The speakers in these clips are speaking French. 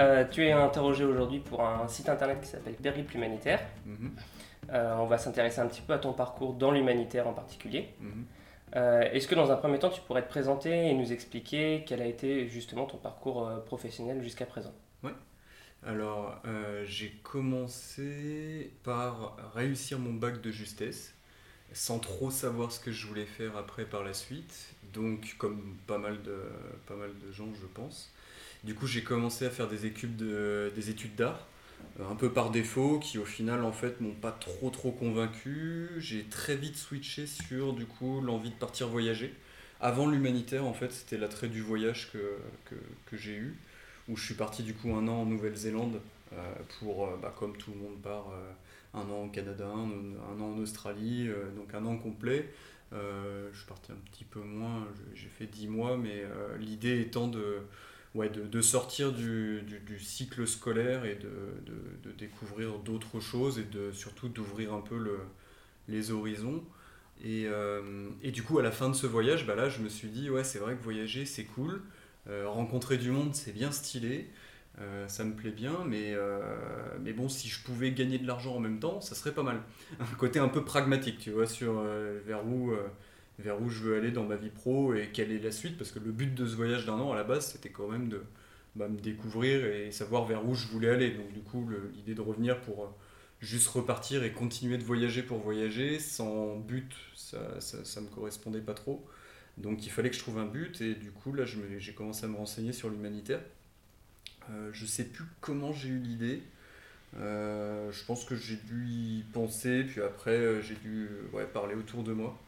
Euh, tu es interrogé aujourd'hui pour un site internet qui s'appelle Périple Humanitaire. Mhm, Euh, on va s'intéresser un petit peu à ton parcours dans l'humanitaire en particulier. mhm. Euh, Est-ce que dans un premier temps, tu pourrais te présenter et nous expliquer quel a été justement ton parcours professionnel jusqu'à présent? Alors, euh, j'ai commencé par réussir mon bac de justesse, sans trop savoir ce que je voulais faire après par la suite. Donc, comme pas mal de, pas mal de gens, je pense. Du coup, j'ai commencé à faire des études de- des études d'art, euh, un peu par défaut, qui au final, en fait, m'ont pas trop trop convaincu. J'ai très vite switché sur, du coup, l'envie de partir voyager. Avant l'humanitaire, en fait, c'était l'attrait du voyage que, que, j'ai eu où je suis parti du coup un an en Nouvelle-Zélande euh, pour, euh, bah, comme tout le monde part, un an au Canada, un, an en Australie, donc un an complet. Je suis parti un petit peu moins, j'ai fait 10 mois, mais l'idée étant de, ouais, de, de sortir du, du- cycle scolaire et de, de- de découvrir d'autres choses et de, surtout d'ouvrir un peu le, les horizons. Et, euh, et du coup, à la fin de ce voyage, bah là, je me suis dit, ouais, c'est vrai que voyager, c'est cool. Euh, rencontrer du monde, c'est bien stylé. Euh, ça me plaît bien, mais, mais bon, si je pouvais gagner de l'argent en même temps, ça serait pas mal. Un côté un peu pragmatique, tu vois, sur vers, où, vers où je veux aller dans ma vie pro et quelle est la suite, parce que le but de ce voyage d'un an, à la base, c'était quand même de bah, me découvrir et savoir vers où je voulais aller. Donc du coup, l'idée de revenir pour euh, juste repartir et continuer de voyager pour voyager, sans but, ça, ça, me correspondait pas trop. Donc il fallait que je trouve un but et du coup là j'ai commencé à me renseigner sur l'humanitaire. Euh, je sais plus comment j'ai eu l'idée. Euh, je pense que j'ai dû y penser, puis après euh, j'ai dû parler autour de moi.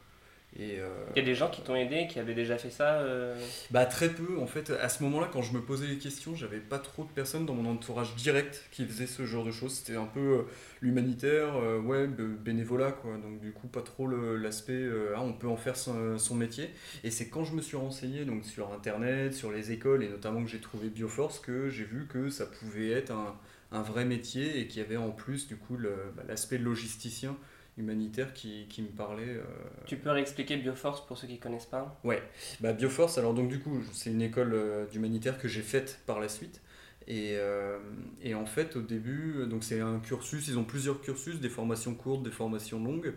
Et, euh, Il y a des gens qui t'ont aidé, qui avaient déjà fait ça euh, bah très peu en fait. À ce moment-là, quand je me posais les questions, j'avais pas trop de personnes dans mon entourage direct qui faisaient ce genre de choses. C'était un peu euh, l'humanitaire, euh, ouais, bénévolat quoi. Donc du coup pas trop l'aspect ah, on peut en faire son, son métier. Et c'est quand je me suis renseigné donc sur internet, sur les écoles et notamment que j'ai trouvé Bioforce que j'ai vu que ça pouvait être un, un vrai métier et qu'il y avait en plus du coup bah, l'aspect logisticien humanitaire qui, qui me parlait. euh, Tu peux réexpliquer Bioforce pour ceux qui connaissent pas bah, Bioforce, alors donc du coup, c'est une école euh, d'humanitaire que j'ai faite par la suite. Et, euh, et en fait, au début, donc c'est un cursus, ils ont plusieurs cursus, des formations courtes, des formations longues.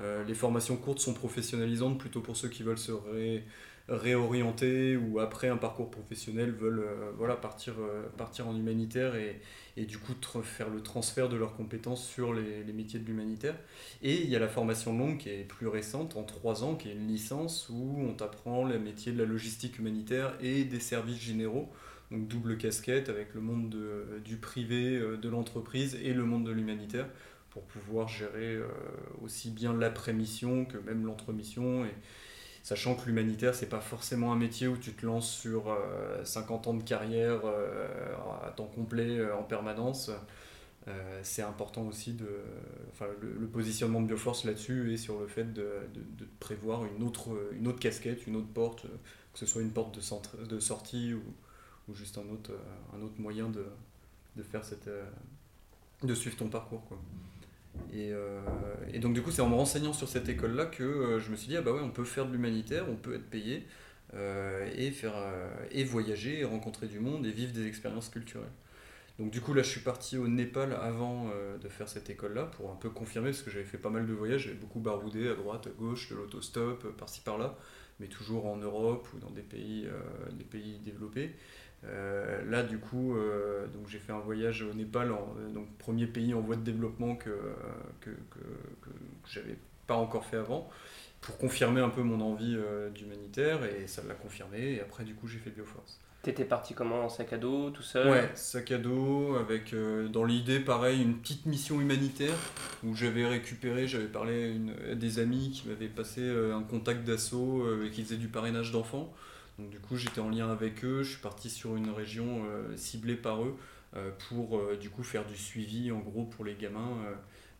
Euh, les formations courtes sont professionnalisantes plutôt pour ceux qui veulent se ré- réorienter ou après un parcours professionnel veulent euh, voilà, partir, euh, partir en humanitaire et, et du coup faire le transfert de leurs compétences sur les, métiers de l'humanitaire. Et il y a la formation longue qui est plus récente, en trois ans, qui est une licence où on t'apprend les métiers de la logistique humanitaire et des services généraux. Donc double casquette avec le monde de- du privé, euh, de l'entreprise et le monde de l'humanitaire pour pouvoir gérer aussi bien l'après-mission que même l'entre-mission. Et sachant que l'humanitaire, c'est pas forcément un métier où tu te lances sur euh, 50 ans de carrière euh, à temps complet euh, en permanence. Euh, c'est important aussi de. Enfin, le, positionnement de Bioforce là-dessus est sur le fait de, prévoir une autre, casquette, une autre porte, euh, que ce soit une porte de, de sortie ou, ou juste un autre, euh, moyen de, faire cette. euh, suivre ton parcours. Et, euh, et donc, du coup, c'est en me renseignant sur cette école-là que euh, je me suis dit, ah bah ouais, on peut faire de l'humanitaire, on peut être payé euh, et, faire, et voyager, et rencontrer du monde et vivre des expériences culturelles. Donc du coup là je suis parti au Népal avant de faire cette école là pour un peu confirmer parce que j'avais fait pas mal de voyages, j'avais beaucoup baroudé à droite, à gauche, de l'autostop, par-ci par-là, mais toujours en Europe ou dans des pays, des pays développés. Euh, là du coup euh, donc j'ai fait un voyage au Népal, en- euh, donc premier pays en voie de développement que, que, que, que j'avais pas encore fait avant pour confirmer un peu mon envie euh, d'humanitaire et ça l'a confirmé et après du coup j'ai fait Bioforce. T'étais parti comment En sac à dos, tout seul? Ouais, sac à dos, avec dans l'idée pareil une petite mission humanitaire où j'avais récupéré, j'avais parlé à, une- à des amis qui m'avaient passé un contact d'assaut et qui faisaient du parrainage d'enfants. Du coup j'étais en lien avec eux, je suis parti sur une région euh, ciblée par eux pour du coup faire du suivi en gros pour les gamins.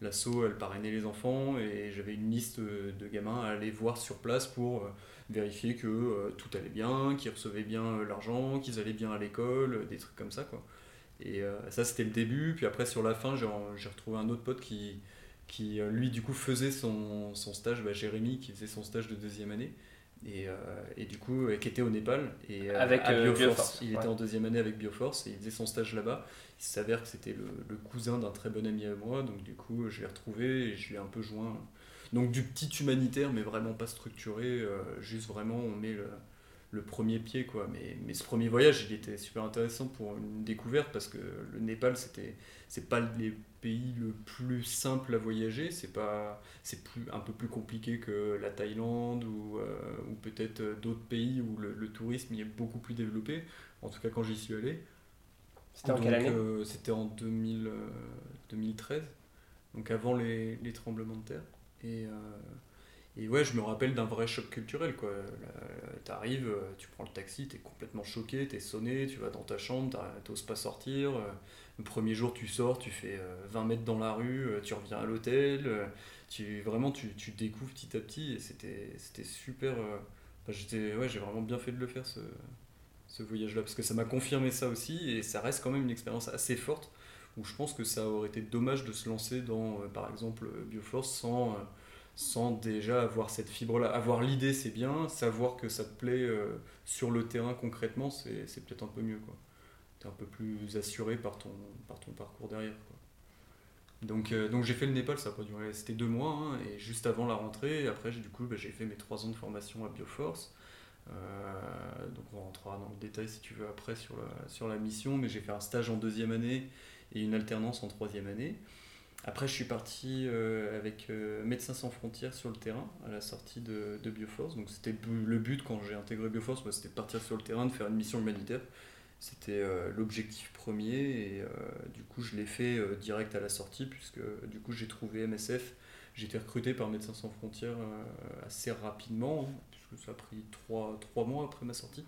L'asso, elle parrainait les enfants et j'avais une liste de gamins à aller voir sur place pour vérifier que tout allait bien, qu'ils recevaient bien l'argent, qu'ils allaient bien à l'école, des trucs comme ça quoi. Et ça c'était le début, puis après sur la fin j'ai retrouvé un autre pote qui, lui du coup faisait son, son stage, bah, Jérémy qui faisait son stage de deuxième année et, euh, et, du coup qui était au Népal et euh, avec euh, Bioforce. Il était en deuxième année avec Bioforce et il faisait son stage là-bas. Il s'avère que c'était le, le, cousin d'un très bon ami à moi, donc du coup je l'ai retrouvé et je l'ai un peu joint. Donc du petit humanitaire mais vraiment pas structuré, juste vraiment on met le, le premier pied quoi mais, mais ce premier voyage il était super intéressant pour une découverte parce que le Népal c'était c'est pas le pays le plus simple à voyager c'est pas c'est plus un peu plus compliqué que la Thaïlande ou, euh, ou peut-être d'autres pays où le, tourisme y est beaucoup plus développé en tout cas quand j'y suis allé c'était en quelle année euh, c'était en 2000, 2013 euh, donc avant les, les tremblements de terre et et ouais, je me rappelle d'un vrai choc culturel. quoi. Tu arrives, euh, tu prends le taxi, tu es complètement choqué, tu es sonné, tu vas dans ta chambre, tu n'oses pas sortir. Euh, le premier jour, tu sors, tu fais 20 euh, mètres dans la rue, tu reviens à l'hôtel. Tu, vraiment, tu, tu, découvres petit à petit et c'était super. j'étais ouais, J'ai vraiment bien fait de le faire ce, ce voyage-là parce que ça m'a confirmé ça aussi et ça reste quand même une expérience assez forte où je pense que ça aurait été dommage de se lancer dans, par exemple, Bioforce sans sans déjà avoir cette fibre-là. Avoir l'idée, c'est bien, savoir que ça te plaît euh, sur le terrain concrètement, c'est peut-être un peu mieux. Tu es un peu plus assuré par ton, par ton parcours derrière. Donc, euh, donc j'ai fait le Népal, ça a pas duré, c'était deux mois, hein, et juste avant la rentrée, après du coup bah, j'ai fait mes trois ans de formation à Bioforce. Euh, donc on rentrera dans le détail si tu veux après sur la, sur la mission, mais j'ai fait un stage en deuxième année et une alternance en troisième année. Après, je suis parti euh, avec Médecins sans frontières sur le terrain à la sortie de, de Bioforce. Donc, c'était le but quand j'ai intégré Bioforce, bah, c'était de partir sur le terrain, de faire une mission humanitaire. C'était euh, l'objectif premier et du coup, je l'ai fait direct à la sortie puisque du coup, j'ai trouvé MSF. J'ai été recruté par Médecins sans frontières assez rapidement, hein, puisque ça a pris trois, trois mois après ma sortie.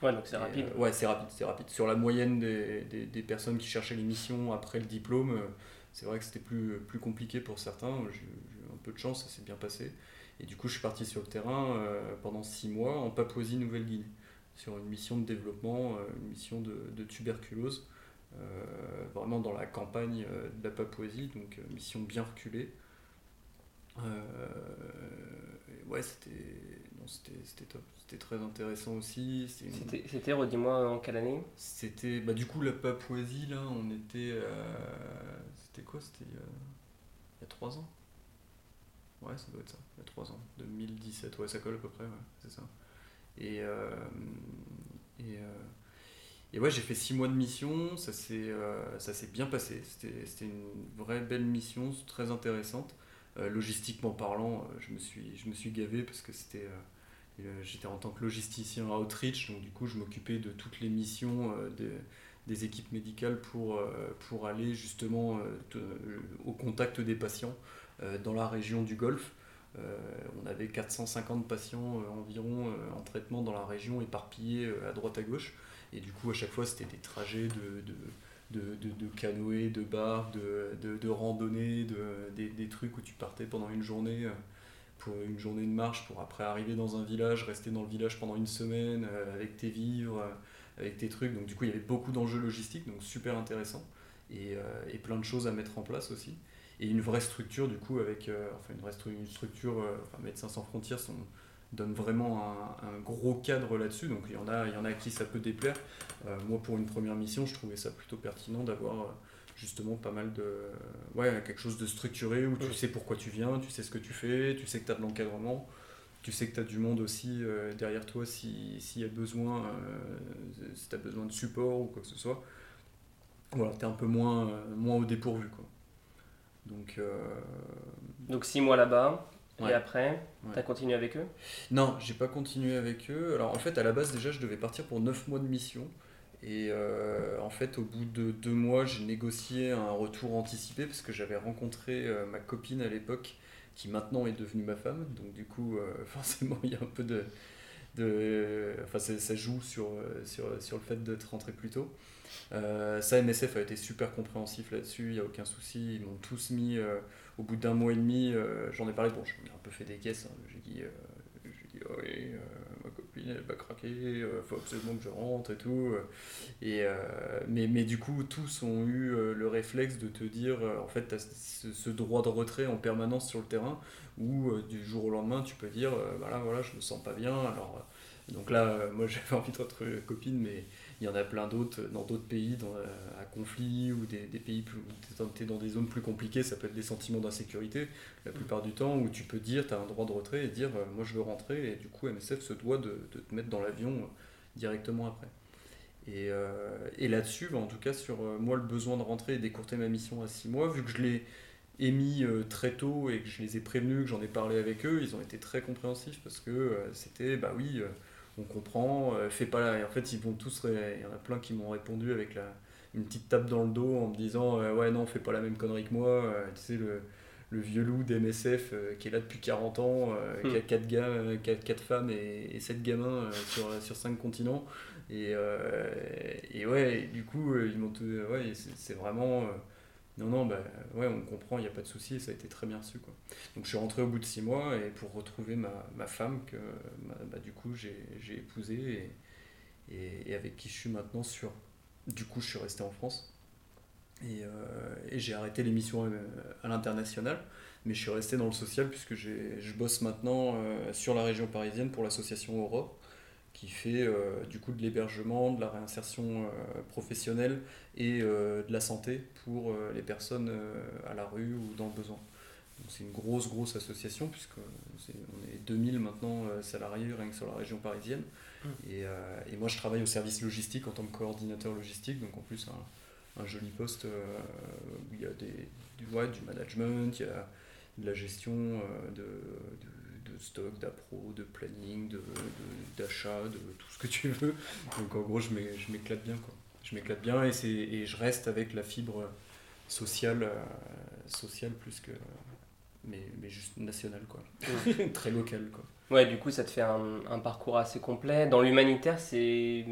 Ouais, donc c'est rapide. ouais, c'est rapide, c'est rapide. Sur la moyenne des, des, des, personnes qui cherchaient les missions après le diplôme, c'est vrai que c'était plus, plus compliqué pour certains. J'ai eu un peu de chance, ça s'est bien passé. Et du coup, je suis parti sur le terrain euh, pendant six mois en Papouasie-Nouvelle-Guinée, sur une mission de développement, euh, une mission de, tuberculose, euh, vraiment dans la campagne de la Papouasie, donc mission bien reculée. ouais, c'était top. C'était très intéressant aussi. C'était, redis-moi, en quelle année? C'était, bah, du coup, la Papouasie, là, on était. c'était quoi? C'était il y a 3 ans? Ouais, ça doit être ça, il y a 3 ans. 2017, ouais, ça colle à peu près, ouais, c'est ça. Et. Euh, et, euh, et ouais, j'ai fait 6 mois de mission, ça s'est, euh, ça bien passé. C'était, une vraie belle mission, très intéressante. logistiquement parlant, je me suis, je me suis gavé parce que c'était j'étais en tant que logisticien à Outreach, donc du coup je m'occupais de toutes les missions euh, des équipes médicales pour, pour aller justement au contact des patients dans la région du Golfe. On avait 450 patients environ en traitement dans la région, éparpillés à droite à gauche. Et du coup, à chaque fois, c'était des trajets de, de, de, de, canoë, de bar, de, de, randonnée, des, des, trucs où tu partais pendant une journée pour une journée de marche pour après arriver dans un village, rester dans le village pendant une semaine euh, avec tes vivres, euh, avec tes trucs. Donc du coup il y avait beaucoup d'enjeux logistiques, donc super intéressant. Et, euh, et, plein de choses à mettre en place aussi. Et une vraie structure du coup avec, enfin une vraie une structure, enfin Médecins sans frontières sont, donne vraiment un, un gros cadre là-dessus. Donc il y, en a, il y en a à qui ça peut déplaire. moi pour une première mission je trouvais ça plutôt pertinent d'avoir justement pas mal de. Ouais, quelque chose de structuré où tu sais pourquoi tu viens, tu sais ce que tu fais, tu sais que tu as de l'encadrement, tu sais que tu as du monde aussi euh, derrière toi s'il y a besoin, euh, si tu as besoin de support ou quoi que ce soit. Voilà, tu es un peu moins, euh, moins au dépourvu. Quoi. Donc, Donc six mois là-bas. Et après, tu as continué avec eux? Non, j'ai pas continué avec eux. Alors en fait, à la base, déjà, je devais partir pour 9 mois de mission. Et euh, en fait, au bout de deux mois, j'ai négocié un retour anticipé parce que j'avais rencontré euh, ma copine à l'époque, qui maintenant est devenue ma femme. Donc du coup, euh, forcément, il y a un peu de... de enfin, ça, joue sur, sur, sur, le fait d'être rentré plus tôt. Ça, MSF a été super compréhensif là-dessus, il n'y a aucun souci. Ils m'ont tous mis, au bout d'un mois et demi, j'en ai parlé, bon, j'en ai un peu fait des caisses, hein. j'ai dit, dit, oui, elle va craquer, il euh, faut absolument que je rentre et tout. Euh. Et, euh, mais, mais du coup, tous ont eu le réflexe de te dire, en fait, tu as ce, droit de retrait en permanence sur le terrain, où du jour au lendemain, tu peux dire, voilà, voilà, je me sens pas bien. Alors, donc là, moi, j'avais envie de retrouver copine, mais il y en a plein d'autres dans d'autres pays dans, à conflit ou des, des pays plus, tu es dans des zones plus compliquées, ça peut être des sentiments d'insécurité la plupart du temps où tu peux dire, tu as un droit de retrait et dire euh, moi je veux rentrer et du coup MSF se doit de, te mettre dans l'avion euh, directement après. Et, euh, et là-dessus, bah, en tout cas sur moi le besoin de rentrer et d'écourter ma mission à 6 mois, vu que je l'ai émis très tôt et que je les ai prévenus, que j'en ai parlé avec eux, ils ont été très compréhensifs parce que c'était bah oui on comprend, euh, fais pas la... en fait, ils vont tous, il y en a plein qui m'ont répondu avec la, une petite tape dans le dos en me disant euh, Ouais, non, fais pas la même connerie que moi. Euh, tu sais, le, le vieux loup d'MSF qui est là depuis 40 ans, qui a 4, gars, 4, femmes et, et 7 gamins sur, sur 5 continents. Et, et ouais, du coup, ils m'ont. Ouais, c'est vraiment non, non, bah, ouais, on comprend, il n'y a pas de souci, ça a été très bien reçu. Quoi. Donc je suis rentré au bout de six mois et pour retrouver ma, femme que bah, du coup j'ai épousée et, avec qui je suis maintenant sur. Du coup, je suis resté en France et, euh, j'ai arrêté l'émission euh, à l'international, mais je suis resté dans le social puisque je bosse maintenant euh, sur la région parisienne pour l'association Aurore qui fait euh, du coup de l'hébergement, de la réinsertion euh, professionnelle et euh, de la santé pour les personnes à la rue ou dans le besoin. C'est une grosse, grosse association, puisqu'on est, est 2000 maintenant salariés rien que sur la région parisienne. Mmh. Et, et, moi, je travaille au service logistique en tant que coordinateur logistique, donc en plus, un, un joli poste où il y a des, du, ouais, du management, il y a de la gestion de, de de stock, d'appro, de planning, d'achat, de, de, tout ce que tu veux. Donc en gros, je m'éclate bien. Quoi. Je m'éclate bien et, et je reste avec la fibre sociale, euh, sociale plus que. Mais, mais juste nationale, quoi. Très locale, quoi. Ouais, du coup, ça te fait un, un parcours assez complet. Dans l'humanitaire, c'est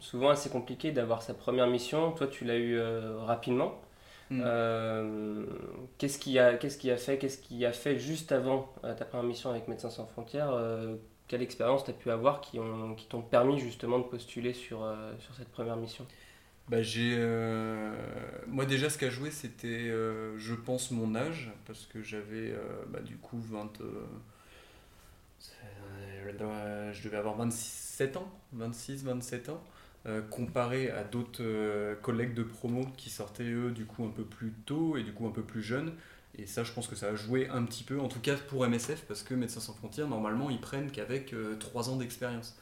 souvent assez compliqué d'avoir sa première mission. Toi, tu l'as eu euh, rapidement. Mm. Euh, qu'est-ce qui a, qu'est-ce qui a fait, qu'est-ce qui a fait juste avant euh, ta première mission avec Médecins sans frontières euh, Quelle expérience tu as pu avoir qui, ont, qui t'ont permis justement de postuler sur, sur cette première mission? Bah, j'ai, moi déjà ce qui a joué c'était je pense mon âge parce que j'avais bah, du coup 20 je devais avoir 27 ans 26 27 ans euh, comparé à d'autres euh, collègues de promo qui sortaient eux du coup un peu plus tôt et du coup un peu plus jeunes. Et ça, je pense que ça a joué un petit peu, en tout cas pour MSF, parce que Médecins sans frontières, normalement, ils prennent qu'avec 3 euh, ans d'expérience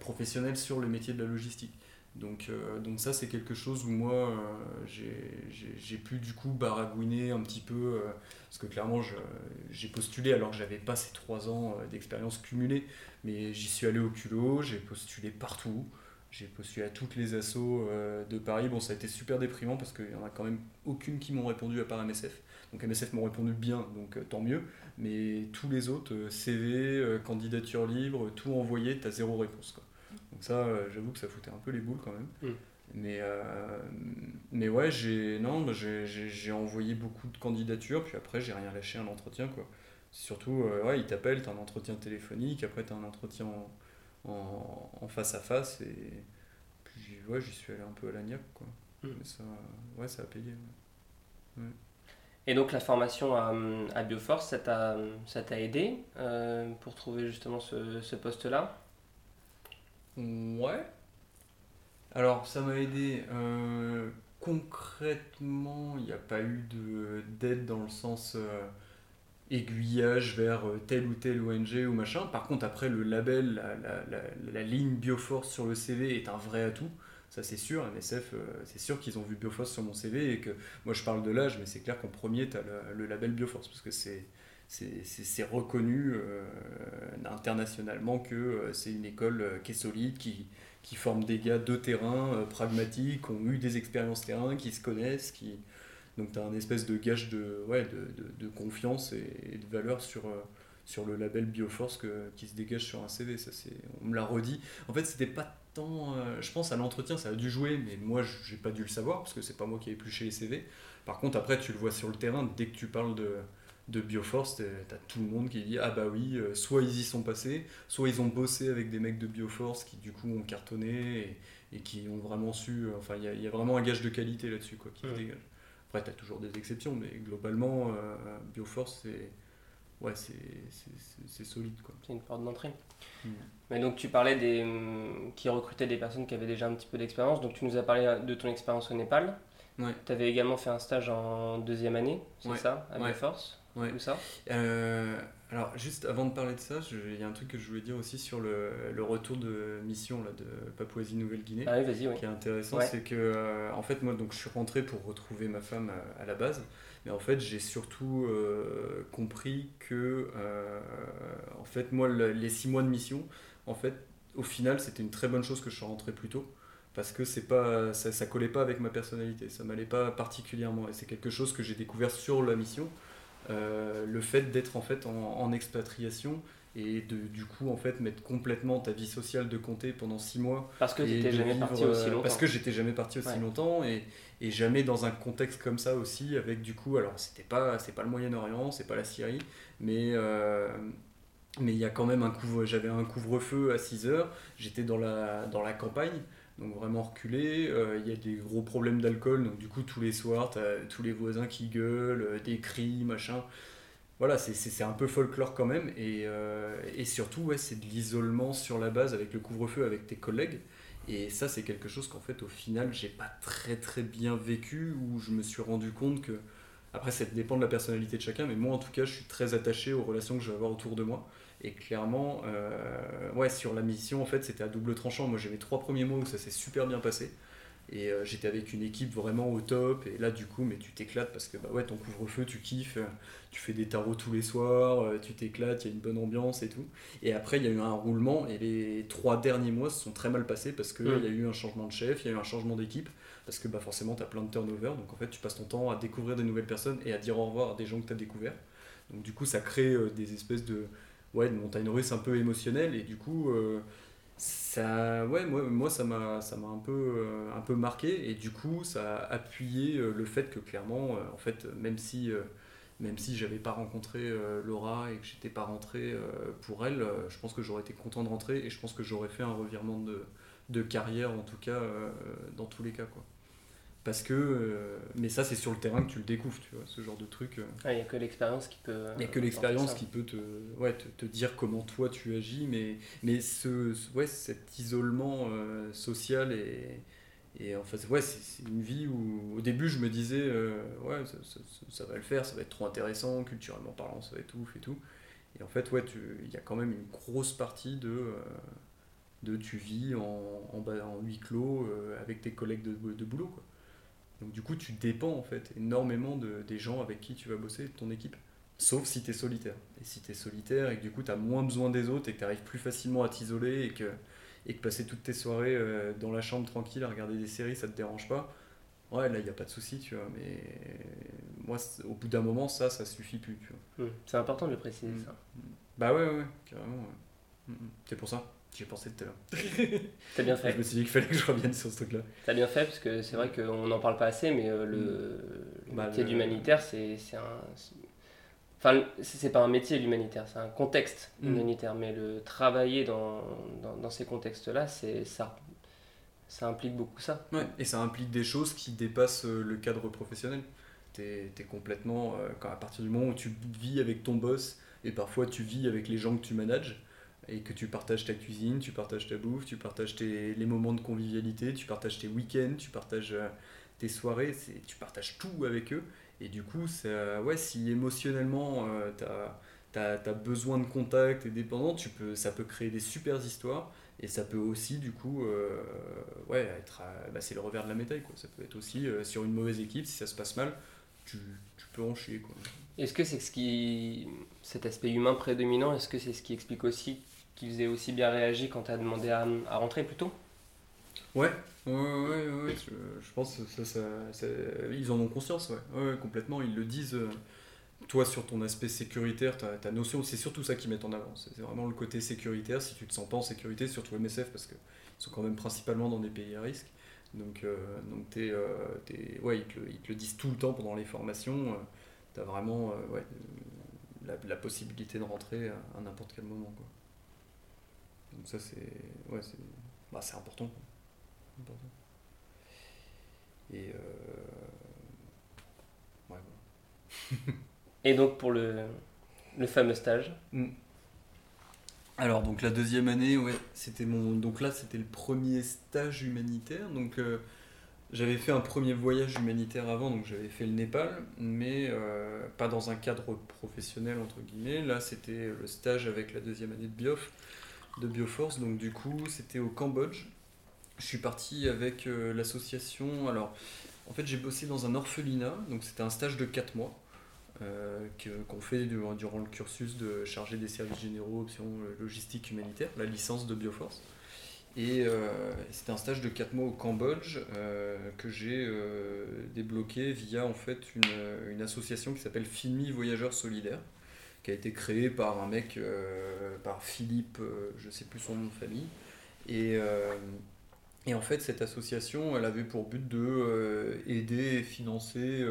professionnelle sur le métier de la logistique. Donc, donc ça, c'est quelque chose où moi, j'ai pu du coup baragouiner un petit peu, parce que clairement, j'ai postulé alors que j'avais pas ces 3 ans d'expérience cumulée, mais j'y suis allé au culot, j'ai postulé partout. J'ai postulé à toutes les assos euh, de Paris. Bon, ça a été super déprimant parce qu'il n'y en a quand même aucune qui m'ont répondu à part MSF. Donc MSF m'ont répondu bien, donc euh, tant mieux. Mais tous les autres, euh, CV, candidature libre, tout envoyé, t'as zéro réponse. Quoi. Donc ça, j'avoue que ça foutait un peu les boules quand même. Mm. Mais, mais ouais, j'ai non, j'ai envoyé beaucoup de candidatures, puis après j'ai rien lâché un entretien. Quoi. Surtout, ouais, ils t'appellent, t'as un entretien téléphonique, après t'as un entretien en, face à face et puis ouais, j'y suis allé un peu à l'agnac quoi. Hmm. Mais ça, ouais, ça a payé. Et donc la formation à, à Bioforce, ça t'a, ça t'a aidé euh, pour trouver justement ce, ce poste-là? Ouais. Alors ça m'a aidé. Euh, concrètement, il n'y a pas eu de, d'aide dans le sens... Euh, aiguillage vers euh, telle ou telle ONG ou machin. Par contre, après, le label, la, la, la, ligne Bioforce sur le CV est un vrai atout. Ça, c'est sûr. MSF, euh, c'est sûr qu'ils ont vu Bioforce sur mon CV et que moi, je parle de l'âge, mais c'est clair qu'en premier, tu as le, label Bioforce parce que c'est. C'est reconnu euh, internationalement que c'est une école qui est solide, qui, qui forme des gars de terrain, pragmatiques, qui ont eu des expériences terrain, qui se connaissent, qui, donc tu as un espèce de gage de, ouais, de, de, de confiance et, de valeur sur, euh, sur le label Bioforce que, qui se dégage sur un CV. Ça, on me l'a redit. En fait, c'était pas tant. euh, je pense à l'entretien, ça a dû jouer, mais moi, j'ai pas dû le savoir parce que c'est pas moi qui ai épluché les CV. Par contre, après, tu le vois sur le terrain, dès que tu parles de, de Bioforce, t'as tout le monde qui dit Ah bah oui, euh, soit ils y sont passés, soit ils ont bossé avec des mecs de Bioforce qui du coup ont cartonné et, et qui ont vraiment su. Enfin, il y, a- il y a vraiment un gage de qualité là-dessus quoi, qui se dégage. Après, t'as toujours des exceptions, mais globalement, euh, Bioforce, c'est. Ouais, solide. C'est une porte d'entrée. Mm. Mais donc tu parlais des qui recrutaient des personnes qui avaient déjà un petit peu d'expérience. Donc tu nous as parlé de ton expérience au Népal. Ouais. Tu avais également fait un stage en deuxième année, c'est Ouais. ça, à. Bioforce Ouais. Ça Euh, alors, juste avant de parler de ça, il y a un truc que je voulais dire aussi sur le, le retour de mission là, de Papouasie-Nouvelle-Guinée. Ah oui, vas-y, oui. qui est intéressant, Ouais. c'est que euh, en fait moi donc je suis rentré pour retrouver ma femme à, à la base, mais en fait j'ai surtout euh, compris que en fait moi le- les six mois de mission, en fait au final c'était une très bonne chose que je sois rentré plus tôt parce que c'est pas ça, ça collait pas avec ma personnalité, ça m'allait pas particulièrement et c'est quelque chose que j'ai découvert sur la mission, euh, le fait d'être en fait en, en expatriation et de du coup en fait mettre complètement ta vie sociale de côté pendant six mois Parce que de jamais vivre, parti aussi euh, longtemps. Parce que j'étais jamais parti aussi Ouais. longtemps et, et jamais dans un contexte comme ça aussi avec du coup alors c'était pas c'est pas le Moyen-Orient, c'est pas la Syrie, mais euh, mais il y a quand même un couvre j'avais un couvre-feu à 6 heures, j'étais dans la dans la campagne donc vraiment reculé, euh, il y a des gros problèmes d'alcool donc du coup tous les soirs t'as tous les voisins qui gueulent, euh, des cris, machin. Voilà, c'est- un peu folklore quand même, et, euh, et surtout, ouais, c'est de l'isolement sur la base avec le couvre-feu, avec tes collègues. Et ça, c'est quelque chose qu'en fait, au final, j'ai pas très très bien vécu, où je me suis rendu compte que. Après, ça dépend de la personnalité de chacun, mais moi, en tout cas, je suis très attaché aux relations que je vais avoir autour de moi. Et clairement, euh, ouais, sur la mission, en fait, c'était à double tranchant. Moi, j'ai mes trois premiers mois où ça s'est super bien passé. Et euh, j'étais avec une équipe vraiment au top. Et là, du coup, mais tu t'éclates parce que bah ouais, ton couvre-feu, tu kiffes. euh, Tu fais des tarots tous les soirs, tu t'éclates, il y a une bonne ambiance et tout. Et après, il y a eu un roulement. Et les trois derniers mois se sont très mal passés parce qu'il Mm. il y a eu un changement de chef, il y a eu un changement d'équipe. Parce que bah, forcément, tu as plein de turnover. Donc en fait, tu passes ton temps à découvrir des nouvelles personnes et à dire au revoir à des gens que tu as découverts. Donc du coup, ça crée des espèces de, ouais, de montagnes russes un peu émotionnelles. Et du coup. euh, ça ouais moi, moi ça m'a ça m'a un peu euh, un peu marqué et du coup ça a appuyé euh, le fait que clairement en fait même si même si j'avais pas rencontré Laura et que j'étais pas rentré pour elle je pense que j'aurais été content de rentrer et je pense que j'aurais fait un revirement de, de carrière en tout cas dans tous les cas quoi parce que euh, mais ça c'est sur le terrain que tu le découvres tu vois ce genre de truc euh. Il n'y a que l'expérience qui peut. Il n'y a que euh, l'expérience qui peut te, ouais, te, te dire comment toi tu agis, mais, mais ce, ouais, cet isolement social et, et en fait, ouais, c'est une vie où au début je me disais, euh, ouais, ça, ça- ça- ça va le faire, ça va être trop intéressant, culturellement parlant, ça va être ouf et tout. Et en fait, ouais, tu- il y a quand même une grosse partie de, euh, de tu vis en, en, bas- en huis clos euh, avec tes collègues de, de boulot, quoi. Donc du coup, tu dépends en fait énormément de, des gens avec qui tu vas bosser, de ton équipe. Sauf si tu es solitaire. Et si tu es solitaire et que du coup tu as moins besoin des autres et que tu arrives plus facilement à t'isoler et que, et que passer toutes tes soirées euh, dans la chambre tranquille à regarder des séries, ça te dérange pas, ouais, là il n'y a pas de souci, tu vois. Mais moi, au bout d'un moment, ça, ça suffit plus, tu vois. ça. Mm. C'est important de le préciser, Mm. ça. Bah ouais, ouais, ouais, carrément. ouais. Mm, mm. C'est pour ça, j'y ai pensé tout à l'heure. T'as bien Je fait. me suis dit qu'il fallait que je revienne sur ce truc-là. T'as bien fait, parce que c'est vrai qu'on n'en parle pas assez, mais euh, le, le Bah, métier le- d'humanitaire, c'est un. Enfin, c'est pas un métier l'humanitaire, c'est un contexte Mm. humanitaire, mais le travailler dans, dans, dans ces contextes-là, c'est ça. Ça implique beaucoup ça. Ouais, et ça implique des choses qui dépassent euh, le cadre professionnel. Tu es, complètement, euh, quand, à partir du moment où tu vis avec ton boss, et parfois tu vis avec les gens que tu manages, et que tu partages ta cuisine, tu partages ta bouffe, tu partages tes, les moments de convivialité, tu partages tes week-ends, tu partages euh, tes soirées, tu partages tout avec eux. Et du coup, ça, ouais, si émotionnellement euh, tu as, besoin de contact et dépendant, tu peux, ça peut créer des super histoires. Et ça peut aussi, du coup, euh, ouais, être, à- bah, c'est le revers de la médaille. Quoi. Ça peut être aussi euh, sur une mauvaise équipe, si ça se passe mal, tu, tu peux en chier. Quoi. Est-ce que c'est ce qui. cet aspect humain prédominant, est-ce que c'est ce qui explique aussi qu'ils aient aussi bien réagi quand t'as demandé à, à rentrer plus tôt Ouais, ouais, ouais, ouais, je, pense que ça, ça, ils en ont conscience, ouais. Complètement, ils le disent. euh, Toi, sur ton aspect sécuritaire, ta, notion, c'est surtout ça qu'ils mettent en avant. C'est vraiment le côté sécuritaire. Si tu te sens pas en sécurité, surtout MSF, parce que sont quand même principalement dans des pays à risque. Donc, donc ouais, ils, te le, disent tout le temps pendant les formations. tu as vraiment ouais, la, possibilité de rentrer à, n'importe quel moment. Donc ça, c'est ouais, bah, important. important. Et Et donc pour le, le fameux stage mm. Alors donc la deuxième année, ouais, c'était mon donc là c'était le premier stage humanitaire. Donc euh, j'avais fait un premier voyage humanitaire avant, donc j'avais fait le Népal, mais euh, pas dans un cadre professionnel entre guillemets. Là c'était le stage avec la deuxième année de Biof, de Bioforce. Donc du coup c'était au Cambodge. Je suis parti avec euh, l'association. Alors en fait j'ai bossé dans un orphelinat, donc c'était un stage de 4 mois. Euh, qu'on fait durant, le cursus de chargé des services généraux, option euh, logistique humanitaire, la licence de Bioforce. Et euh, c'était un stage de 4 mois au Cambodge que j'ai débloqué via en fait une, association qui s'appelle FIMI Voyageurs Solidaires, a été créée par un mec, par Philippe, je ne sais plus son nom de famille. Et, et, en fait, cette association, elle avait pour but de aider et financer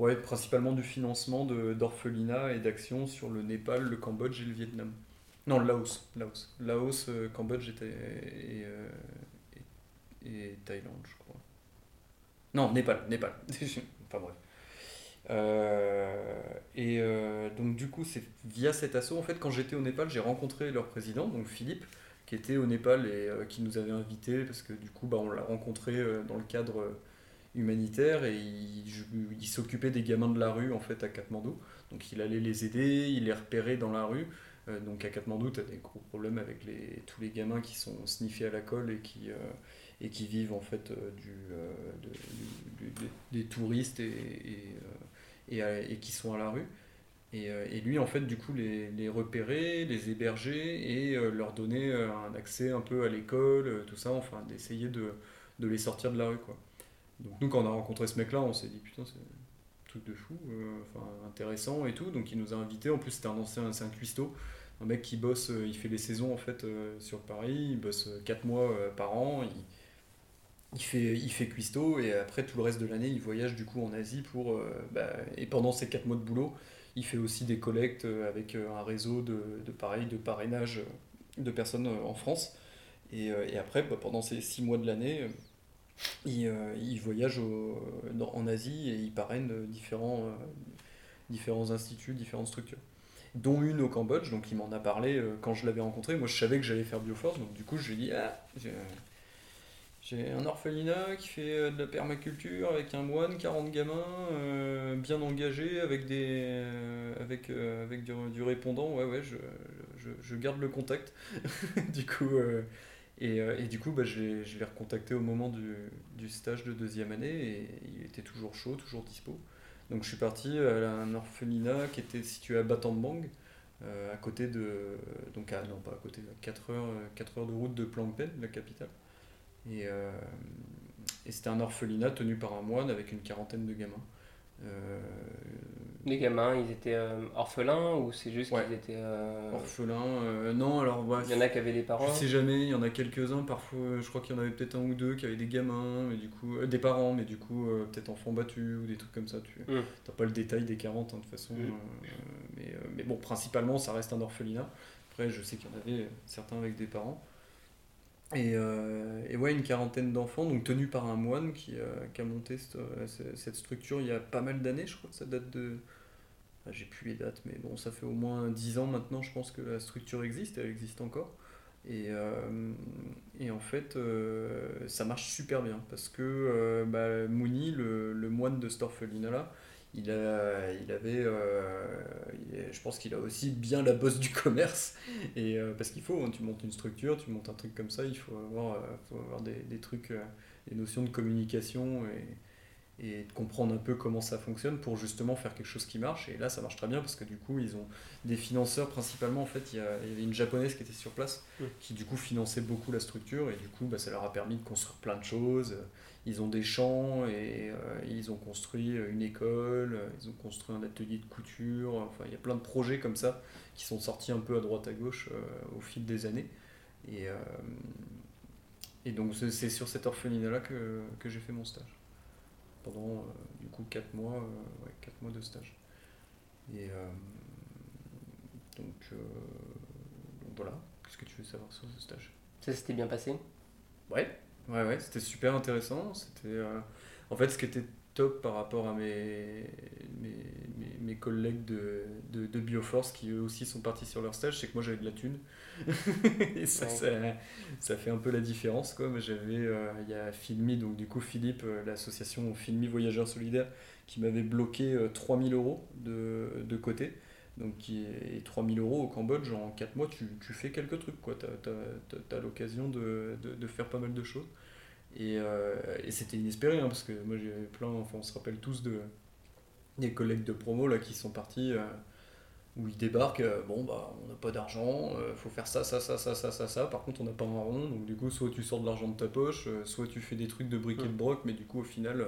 Ouais, principalement du financement d'orphelinat et d'actions sur le Népal, le Cambodge et le Vietnam. Non, le Laos. Laos, Laos euh, Cambodge et, euh, et, et, Thaïlande, je crois. Non, Népal, Népal. enfin bref. Euh, et donc du coup, c'est via cet assaut, en fait, quand j'étais au Népal, j'ai rencontré leur président, donc Philippe, qui était au Népal et qui nous avait invités, parce que du coup, bah, on l'a rencontré dans le cadre humanitaire et il, s'occupait des gamins de la rue en fait à Katmandou. Donc il allait les aider, il les repérait dans la rue. Euh, donc à Katmandou, tu as des gros problèmes avec les, tous les gamins qui sont sniffés à la colle et qui, euh, et qui vivent en fait euh, du, des touristes et, et, qui sont à la rue. Et, lui, en fait, du coup, les, repérer, les héberger et leur donner un accès un peu à l'école, tout ça, enfin, d'essayer de, de les sortir de la rue, quoi. Donc nous, quand on a rencontré ce mec-là, on s'est dit putain, c'est un truc de fou, euh, enfin intéressant et tout. Donc il nous a invités. En plus, c'était un ancien, c'est un cuistot, un mec qui bosse, euh, il fait les saisons en fait euh, sur Paris. Il bosse 4 mois par an. Il fait, il fait cuistot et après tout le reste de l'année, il voyage du coup en Asie pour. Bah, et pendant ces 4 mois de boulot, il fait aussi des collectes avec un réseau de, de pareil, de parrainage de personnes en France. Et, et après, bah, pendant ces 6 mois de l'année, il, euh, il voyage en Asie et il parraine différents, euh, différents instituts, différentes structures dont une au Cambodge, donc il m'en a parlé euh, quand je l'avais rencontré. Moi je savais que j'allais faire Bioforce, donc du coup je lui ai dit ah, j'ai un orphelinat qui fait de la permaculture avec un moine, 40 gamins, bien engagés, avec, des, avec, avec du, répondant. Ouais, ouais, je, je, garde le contact. du coup, euh, et, du coup, bah, je l'ai recontacté au moment du, du, stage de deuxième année et il était toujours chaud, toujours dispo. Donc je suis parti à un orphelinat qui était situé à Battambang, euh, à côté de. Donc, à, non, pas à côté, 4 heures, 4 heures de route de Phnom la capitale. Et, euh, et c'était un orphelinat tenu par un moine avec une quarantaine de gamins. Les gamins, ils étaient euh, orphelins ou c'est juste qu'ils étaient. Euh, orphelins, euh, non, alors. il y en a qui avaient des parents Je sais jamais, il y en a quelques-uns, parfois, je crois qu'il y en avait peut-être un ou deux qui avaient des gamins, mais du coup. des parents, mais du coup, peut-être enfants battus ou des trucs comme ça. Tu n'as hmm. pas le détail des 40 hein, de toute façon. Hmm. mais, mais bon, principalement, ça reste un orphelinat. Après, je sais qu'il y en avait certains avec des parents. Et, et, ouais, une quarantaine d'enfants, donc tenus par un moine qui, qui a monté cette, cette, structure il y a pas mal d'années, je crois que ça date de j'ai plus les dates, mais bon, ça fait au moins 10 ans maintenant, je pense que la structure existe, elle existe encore. Et, euh, en fait, euh, ça marche super bien parce que euh, bah, Mouni, le, moine de Storfelina là, il, a, il avait, je pense qu'il a aussi bien la bosse du commerce. Et parce qu'il faut, hein, tu montes une structure, tu montes un truc comme ça, il faut avoir, faut avoir des, des trucs, des notions de communication et, et de comprendre un peu comment ça fonctionne pour justement faire quelque chose qui marche. Et là, ça marche très bien parce que du coup, ils ont des financeurs principalement. En fait, il y, avait une japonaise qui était sur place qui du coup finançait beaucoup la structure et du coup, bah, ça leur a permis de construire plein de choses. Ils ont des champs et euh, ils ont construit une école, ils ont construit un atelier de couture. Enfin, il y a plein de projets comme ça qui sont sortis un peu à droite à gauche euh, au fil des années. Et, euh, Et donc c'est sur cette orphelinat-là que, que j'ai fait mon stage. Pendant du coup 4 mois, ouais, 4 mois de stage. Et donc, donc voilà, qu'est-ce que tu veux savoir sur ce stage? Ça s'était bien passé? Ouais, ouais, ouais, c'était super intéressant. C'était, en fait, ce qui était top par rapport à mes, mes, mes, collègues de, de, de, Bioforce qui eux aussi sont partis sur leur stage, c'est que moi j'avais de la thune. et ça, ça, fait un peu la différence. Quoi. J'avais, euh, il y a Filmi, donc du coup Philippe, euh, l'association Filmi Voyageurs Solidaires, qui m'avait bloqué 3000 euh, euros de, de côté. Donc, qui est 3000 euros au Cambodge, en 4 mois, tu, tu fais quelques trucs. Tu as, as, l'occasion de, de, de, faire pas mal de choses. Et, euh, et c'était inespéré, hein, parce que moi j'ai plein, enfin on se rappelle tous de des collègues de promo là qui sont partis, euh, où ils débarquent, euh, bon bah on n'a pas d'argent, faut faire ça, ça, ça, ça, ça, ça, ça, par contre on n'a pas un rond, donc du coup soit tu sors de l'argent de ta poche, soit tu fais des trucs de briquet de broc, mais du coup au final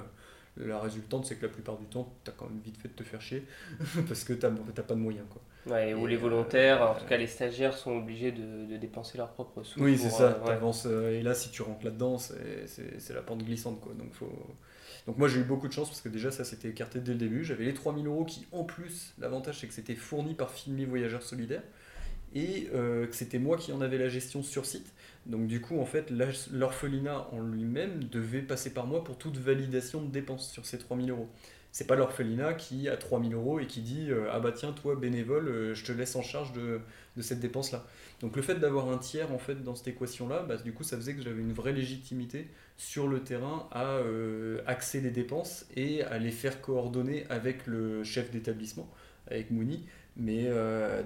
la résultante c'est que la plupart du temps tu as quand même vite fait de te faire chier, parce que tu n'as pas de moyens quoi. Ouais, ou les volontaires, en tout cas les stagiaires sont obligés de, de dépenser leurs propres sous. Oui, c'est ça, euh, et là si tu rentres là-dedans, c'est la pente glissante. Quoi. Donc, faut... Donc moi j'ai eu beaucoup de chance parce que déjà ça s'était écarté dès le début. J'avais les 3000 euros qui en plus, l'avantage c'est que c'était fourni par Filmi Voyageurs Solidaires et euh, que c'était moi qui en avais la gestion sur site. Donc du coup en fait l'orphelinat en lui-même devait passer par moi pour toute validation de dépenses sur ces 3000 euros. C'est pas l'orphelinat qui a 3000 euros et qui dit euh, Ah bah tiens, toi bénévole, euh, je te laisse en charge de, de cette dépense-là. Donc le fait d'avoir un tiers en fait dans cette équation-là, bah, du coup ça faisait que j'avais une vraie légitimité sur le terrain à euh, axer les dépenses et à les faire coordonner avec le chef d'établissement, avec Mouni. Mais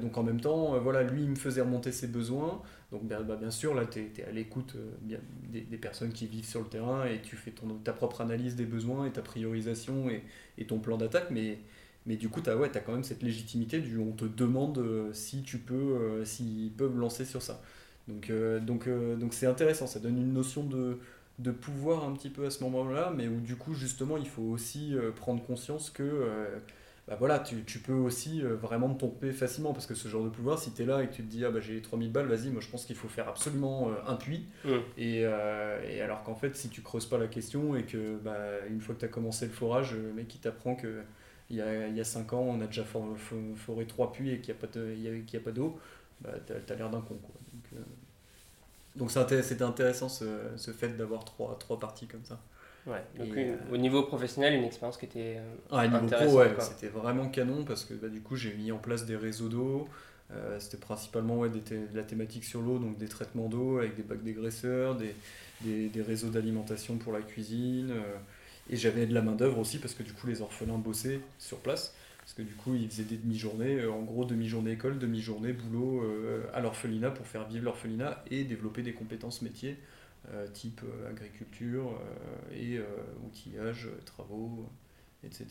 donc en même temps, voilà, lui il me faisait remonter ses besoins. Donc bah, bah, bien sûr, là, tu es, à l'écoute euh, des, des, personnes qui vivent sur le terrain et tu fais ton, ta propre analyse des besoins et ta priorisation et, et ton plan d'attaque. Mais, mais du coup, tu as, ouais, as quand même cette légitimité du on te demande euh, si tu peux, euh, s'ils peuvent lancer sur ça. Donc donc donc c'est intéressant, ça donne une notion de, de pouvoir un petit peu à ce moment-là, mais où du coup, justement, il faut aussi prendre conscience que bah voilà, tu, tu, peux aussi euh, vraiment te tomber facilement parce que ce genre de pouvoir, si tu es là et que tu te dis ah bah j'ai 3000 balles, vas-y, moi je pense qu'il faut faire absolument euh, un puits. Mm. Et, euh, et, alors qu'en fait, si tu creuses pas la question et que bah, une fois que tu as commencé le forage, le mec qui t'apprend que il y a, il y a 5 ans, on a déjà foré 3 puits et qu'il n'y a pas, a pas d'eau, bah, tu as, l'air d'un con. Quoi. Donc, donc c'était intéressant ce, ce fait d'avoir trois, trois parties comme ça. Ouais, donc euh, au niveau professionnel, une expérience qui était euh, ah, niveau pro, ouais, c'était vraiment canon parce que bah, du coup j'ai mis en place des réseaux d'eau. Euh, c'était principalement ouais, de la thématique sur l'eau, donc des traitements d'eau avec des bacs dégraisseurs, des, des, des réseaux d'alimentation pour la cuisine. et j'avais de la main-d'œuvre aussi parce que du coup les orphelins bossaient sur place. Parce que du coup ils faisaient des demi-journées, en gros demi-journée école, demi-journée boulot à l'orphelinat pour faire vivre l'orphelinat et développer des compétences métiers euh, type euh, agriculture euh, et outillage, travaux, etc.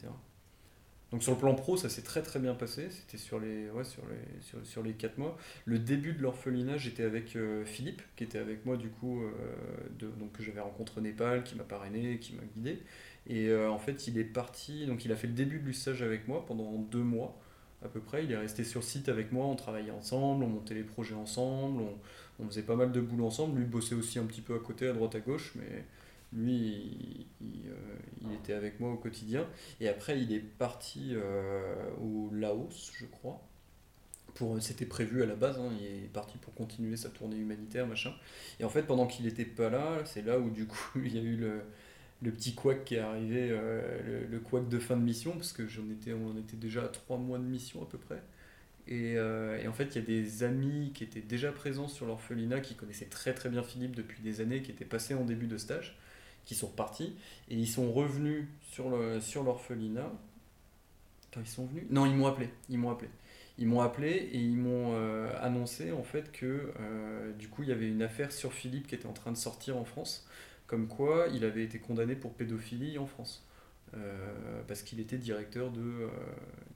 Donc sur le plan pro, ça s'est très très bien passé. C'était sur les, ouais, sur, les, sur, sur, les 4 mois. Le début de l'orphelinat, j'étais avec Philippe, qui était avec moi du coup, donc, que j'avais rencontré au Népal, qui m'a parrainé, qui m'a guidé. Et en fait, il est parti, donc il a fait le début de l'usage avec moi pendant deux mois à peu près. Il est resté sur site avec moi, on travaillait ensemble, on montait les projets ensemble, on, on faisait pas mal de boulot ensemble. Lui bossait aussi un petit peu à côté, à droite à gauche, mais lui, il, euh, était avec moi au quotidien. Et après, il est parti euh, au Laos, je crois. Pour, c'était prévu à la base, hein. il est parti pour continuer sa tournée humanitaire, machin. Et en fait, pendant qu'il n'était pas là, c'est là où du coup il y a eu le, le petit couac qui est arrivé, euh, le, le couac de fin de mission, parce que j'en étais, on était déjà à trois mois de mission à peu près. Euh, et, en fait, il y a des amis qui étaient déjà présents sur l'orphelinat, qui connaissaient très très bien Philippe depuis des années, qui étaient passés en début de stage, qui sont repartis, et ils sont revenus sur l'orphelinat. Sur Quand ils sont venus? Non, ils m'ont appelé. Ils m'ont appelé. Ils m'ont appelé et ils m'ont euh, annoncé en fait que euh, du coup il y avait une affaire sur Philippe qui était en train de sortir en France, comme quoi il avait été condamné pour pédophilie en France. parce qu'il était directeur de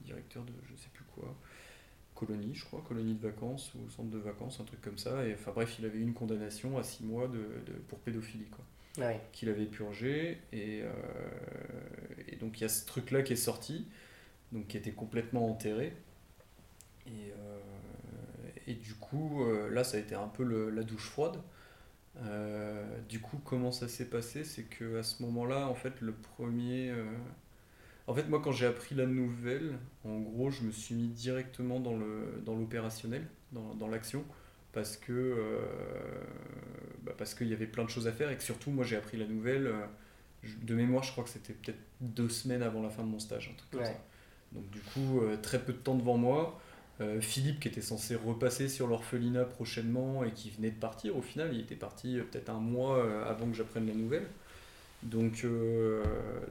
directeur de je sais plus quoi colonie, je crois, colonie de vacances ou centre de vacances, un truc comme ça. Et enfin bref, il avait eu une condamnation à six mois de, de pour pédophilie, quoi. Ah Qu'il avait purgé. Et, euh, et donc il y a ce truc-là qui est sorti, donc qui était complètement enterré. Et, euh, et du coup, euh, là, ça a été un peu le, la douche froide. du coup, comment ça s'est passé? C'est que à ce moment-là, en fait, le premier. En fait, moi, quand j'ai appris la nouvelle, en gros, je me suis mis directement dans le dans l'opérationnel, dans, dans l'action, parce que bah, parce qu'il y avait plein de choses à faire et que surtout, moi, j'ai appris la nouvelle de mémoire, je crois que c'était peut-être deux semaines avant la fin de mon stage, un truc comme ça. Donc du coup, euh, très peu de temps devant moi. Euh, Philippe, qui était censé repasser sur l'orphelinat prochainement et qui venait de partir, au final, il était parti euh, peut-être un mois avant que j'apprenne la nouvelle. Donc,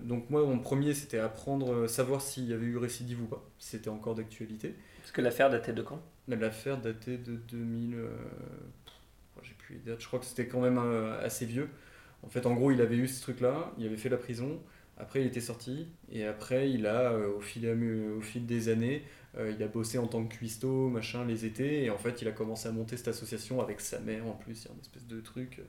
donc moi, mon premier, c'était apprendre, savoir s'il y avait eu récidive ou pas, si c'était encore d'actualité. Parce que l'affaire datait de quand? L'affaire datait de 2000... J'ai plus les dates, je crois que c'était quand même assez vieux. En fait, en gros, il avait eu ce truc-là, il avait fait la prison, après il était sorti, et après il a, euh, au, fil, au fil des années, euh, il a bossé en tant que cuistot, machin, les étés, et en fait il a commencé à monter cette association avec sa mère en plus, il y a une espèce de truc.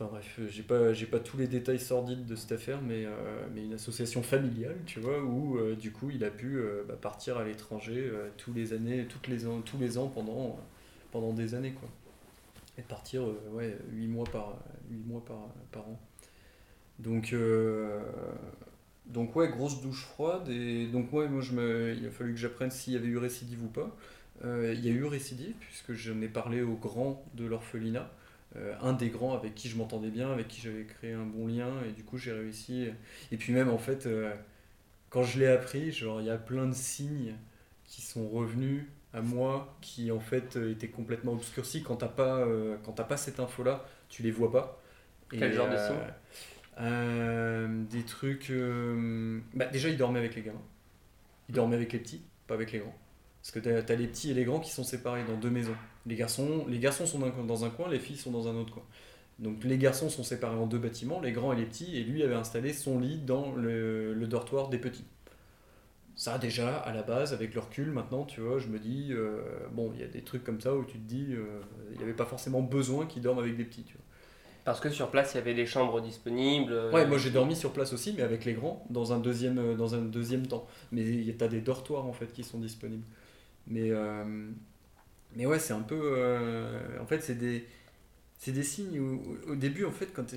Enfin bref, j'ai pas, j'ai pas tous les détails sordides de cette affaire, mais, euh, mais une association familiale, tu vois, où du coup il a pu bah, partir à l'étranger tous les années, les ans, tous les ans pendant, pendant des années, quoi et partir euh, ouais, 8 mois par, 8 mois par, par an. Donc, euh, donc ouais, grosse douche froide. Et donc moi, moi je me, il a fallu que j'apprenne s'il y avait eu récidive ou pas. Euh, il y a eu récidive, puisque j'en ai parlé au grand de l'orphelinat. Un des grands avec qui je m'entendais bien, avec qui j'avais créé un bon lien, et du coup j'ai réussi. Et puis même en fait, quand je l'ai appris, genre il y a plein de signes qui sont revenus à moi qui en fait euh, était complètement obscurci. Quand t'as pas, euh, quand pas cette info-là, tu les vois pas. Quel genre de signes euh, Des trucs. Bah, déjà, il dormait avec les gamins. Il dormait avec les petits, pas avec les grands. Parce que tu as, les petits et les grands qui sont séparés dans deux maisons. Les garçons, les garçons sont dans un coin, les filles sont dans un autre coin. Donc les garçons sont séparés en deux bâtiments, les grands et les petits, et lui avait installé son lit dans le dortoir des petits ça déjà à la base avec le recul maintenant tu vois je me dis euh, bon il y a des trucs comme ça où tu te dis euh, il n'y avait pas forcément besoin qu'ils dorment avec des petits tu vois. parce que sur place il y avait des chambres disponibles euh, ouais moi j'ai dormi sur place aussi mais avec les grands dans un deuxième dans un deuxième temps mais tu as des dortoirs en fait qui sont disponibles mais mais ouais c'est un peu en fait c'est des c'est des signes où, au début en fait quand tu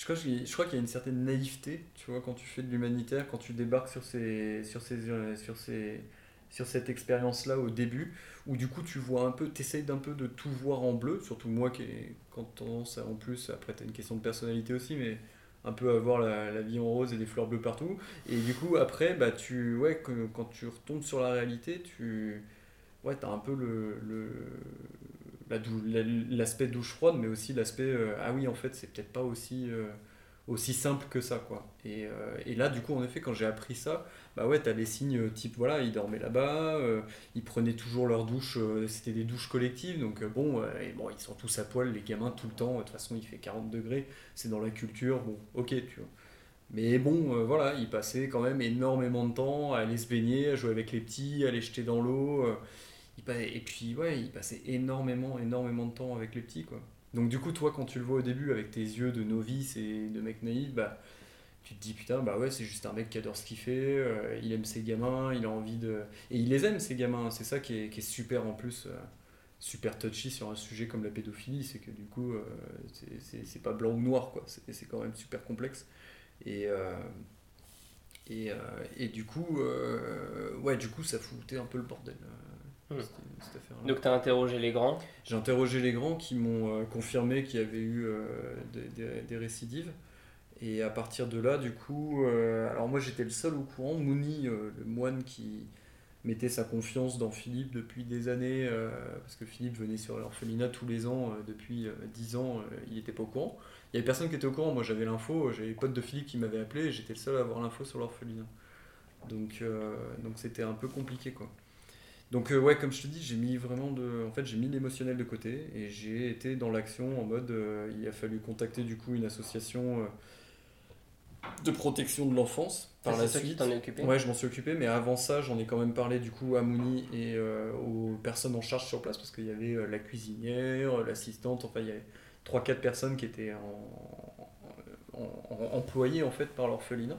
je crois, je crois qu'il y a une certaine naïveté, tu vois, quand tu fais de l'humanitaire, quand tu débarques sur, ces, sur, ces, sur, ces, sur cette expérience-là au début, où du coup tu vois un peu, tu essayes d'un peu de tout voir en bleu, surtout moi qui ai quand tendance à, en plus, après tu as une question de personnalité aussi, mais un peu avoir la, la, vie en rose et des fleurs bleues partout. Et du coup, après, bah, tu, ouais, quand tu retombes sur la réalité, tu ouais, as un peu le, le l'aspect douche froide, mais aussi l'aspect euh, ah oui, en fait, c'est peut-être pas aussi, euh, aussi simple que ça, quoi. Et, euh, et, là, du coup, en effet, quand j'ai appris ça, bah ouais, t'as les signes type voilà, ils dormaient là-bas, ils prenaient toujours leur douche, c'était des douches collectives, donc bon, bon, ils sont tous à poil, les gamins, tout le temps, de toute façon, il fait 40 degrés, c'est dans la culture, bon, ok, tu vois. Mais bon, voilà, ils passaient quand même énormément de temps à aller se baigner, à jouer avec les petits, à les jeter dans l'eau et puis, ouais, il passait énormément, énormément de temps avec les petits, quoi. Donc, du coup, toi, quand tu le vois au début avec tes yeux de novice et de mec naïf, bah, tu te dis, putain, bah ouais, c'est juste un mec qui adore ce qu'il fait, euh, il aime ses gamins, il a envie de. Et il les aime, ses gamins, c'est ça qui est, qui est, super en plus. Euh, super touchy sur un sujet comme la pédophilie, c'est que du coup, euh, c'est pas blanc ou noir, quoi. C'est quand même super complexe. Et, et, et, du coup, ouais, du coup, ça foutait un peu le bordel. Hmm. Donc tu as interrogé les grands J'ai interrogé les grands qui m'ont euh, confirmé qu'il y avait eu euh, des, récidives. Et à partir de là, du coup, euh, alors moi j'étais le seul au courant, Mouni, le moine qui mettait sa confiance dans Philippe depuis des années, parce que Philippe venait sur l'orphelinat tous les ans, depuis 10 ans, il n'était pas au courant. Il y avait personne qui était au courant, moi j'avais l'info, j'avais les potes de Philippe qui m'avaient appelé, et j'étais le seul à avoir l'info sur l'orphelinat. Donc donc c'était un peu compliqué quoi. Donc euh, ouais, comme je te dis, j'ai mis vraiment de, en fait, j'ai mis l'émotionnel de côté et j'ai été dans l'action en mode, euh, il a fallu contacter du coup une association euh, de protection de l'enfance par la suite. t'en es occupé. Ouais, je m'en suis occupé, mais avant ça, j'en ai quand même parlé du coup à Mouni et aux personnes en charge sur place parce qu'il y avait la cuisinière, l'assistante, enfin il y avait 3-4 personnes qui étaient employées en fait par l'orphelinat.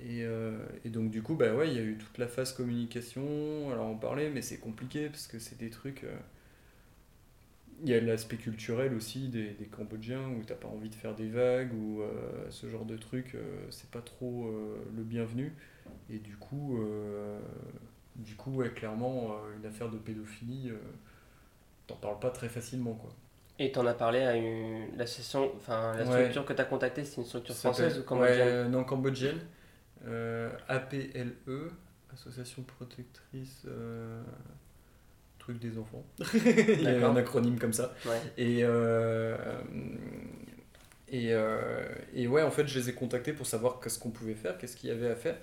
Euh, et, donc du coup, bah ouais, il y a eu toute la phase communication, alors on parlait, mais c'est compliqué parce que c'est des trucs... Euh, il y a l'aspect culturel aussi des, des Cambodgiens où t'as pas envie de faire des vagues ou ce genre de truc, c'est pas trop le bienvenu. Et du coup, du coup ouais, clairement, une affaire de pédophilie, t'en parles pas très facilement. quoi. Et tu en as parlé à une, l'association, enfin la structure que tu as contactée, c'est une structure française ou cambodgienne? Non, cambodgienne. Euh, APLE, Association Protectrice. Euh, truc des enfants. Il y a un acronyme comme ça. Et, euh, et, et ouais, en fait, je les ai contactés pour savoir qu'est-ce qu'on pouvait faire, qu'est-ce qu'il y avait à faire.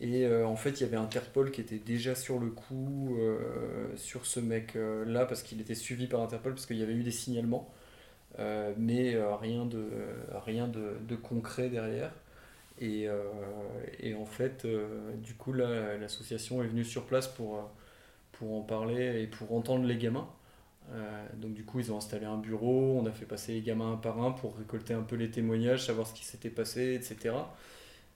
Et euh, en fait, il y avait Interpol qui était déjà sur le coup euh, sur ce mec-là, parce qu'il était suivi par Interpol, parce qu'il y avait eu des signalements, mais rien, de, rien de, de, concret derrière. Et, et en fait, du coup, l'association est venue sur place pour, pour en parler et pour entendre les gamins. donc du coup, ils ont installé un bureau, on a fait passer les gamins un par un pour récolter un peu les témoignages, savoir ce qui s'était passé, etc.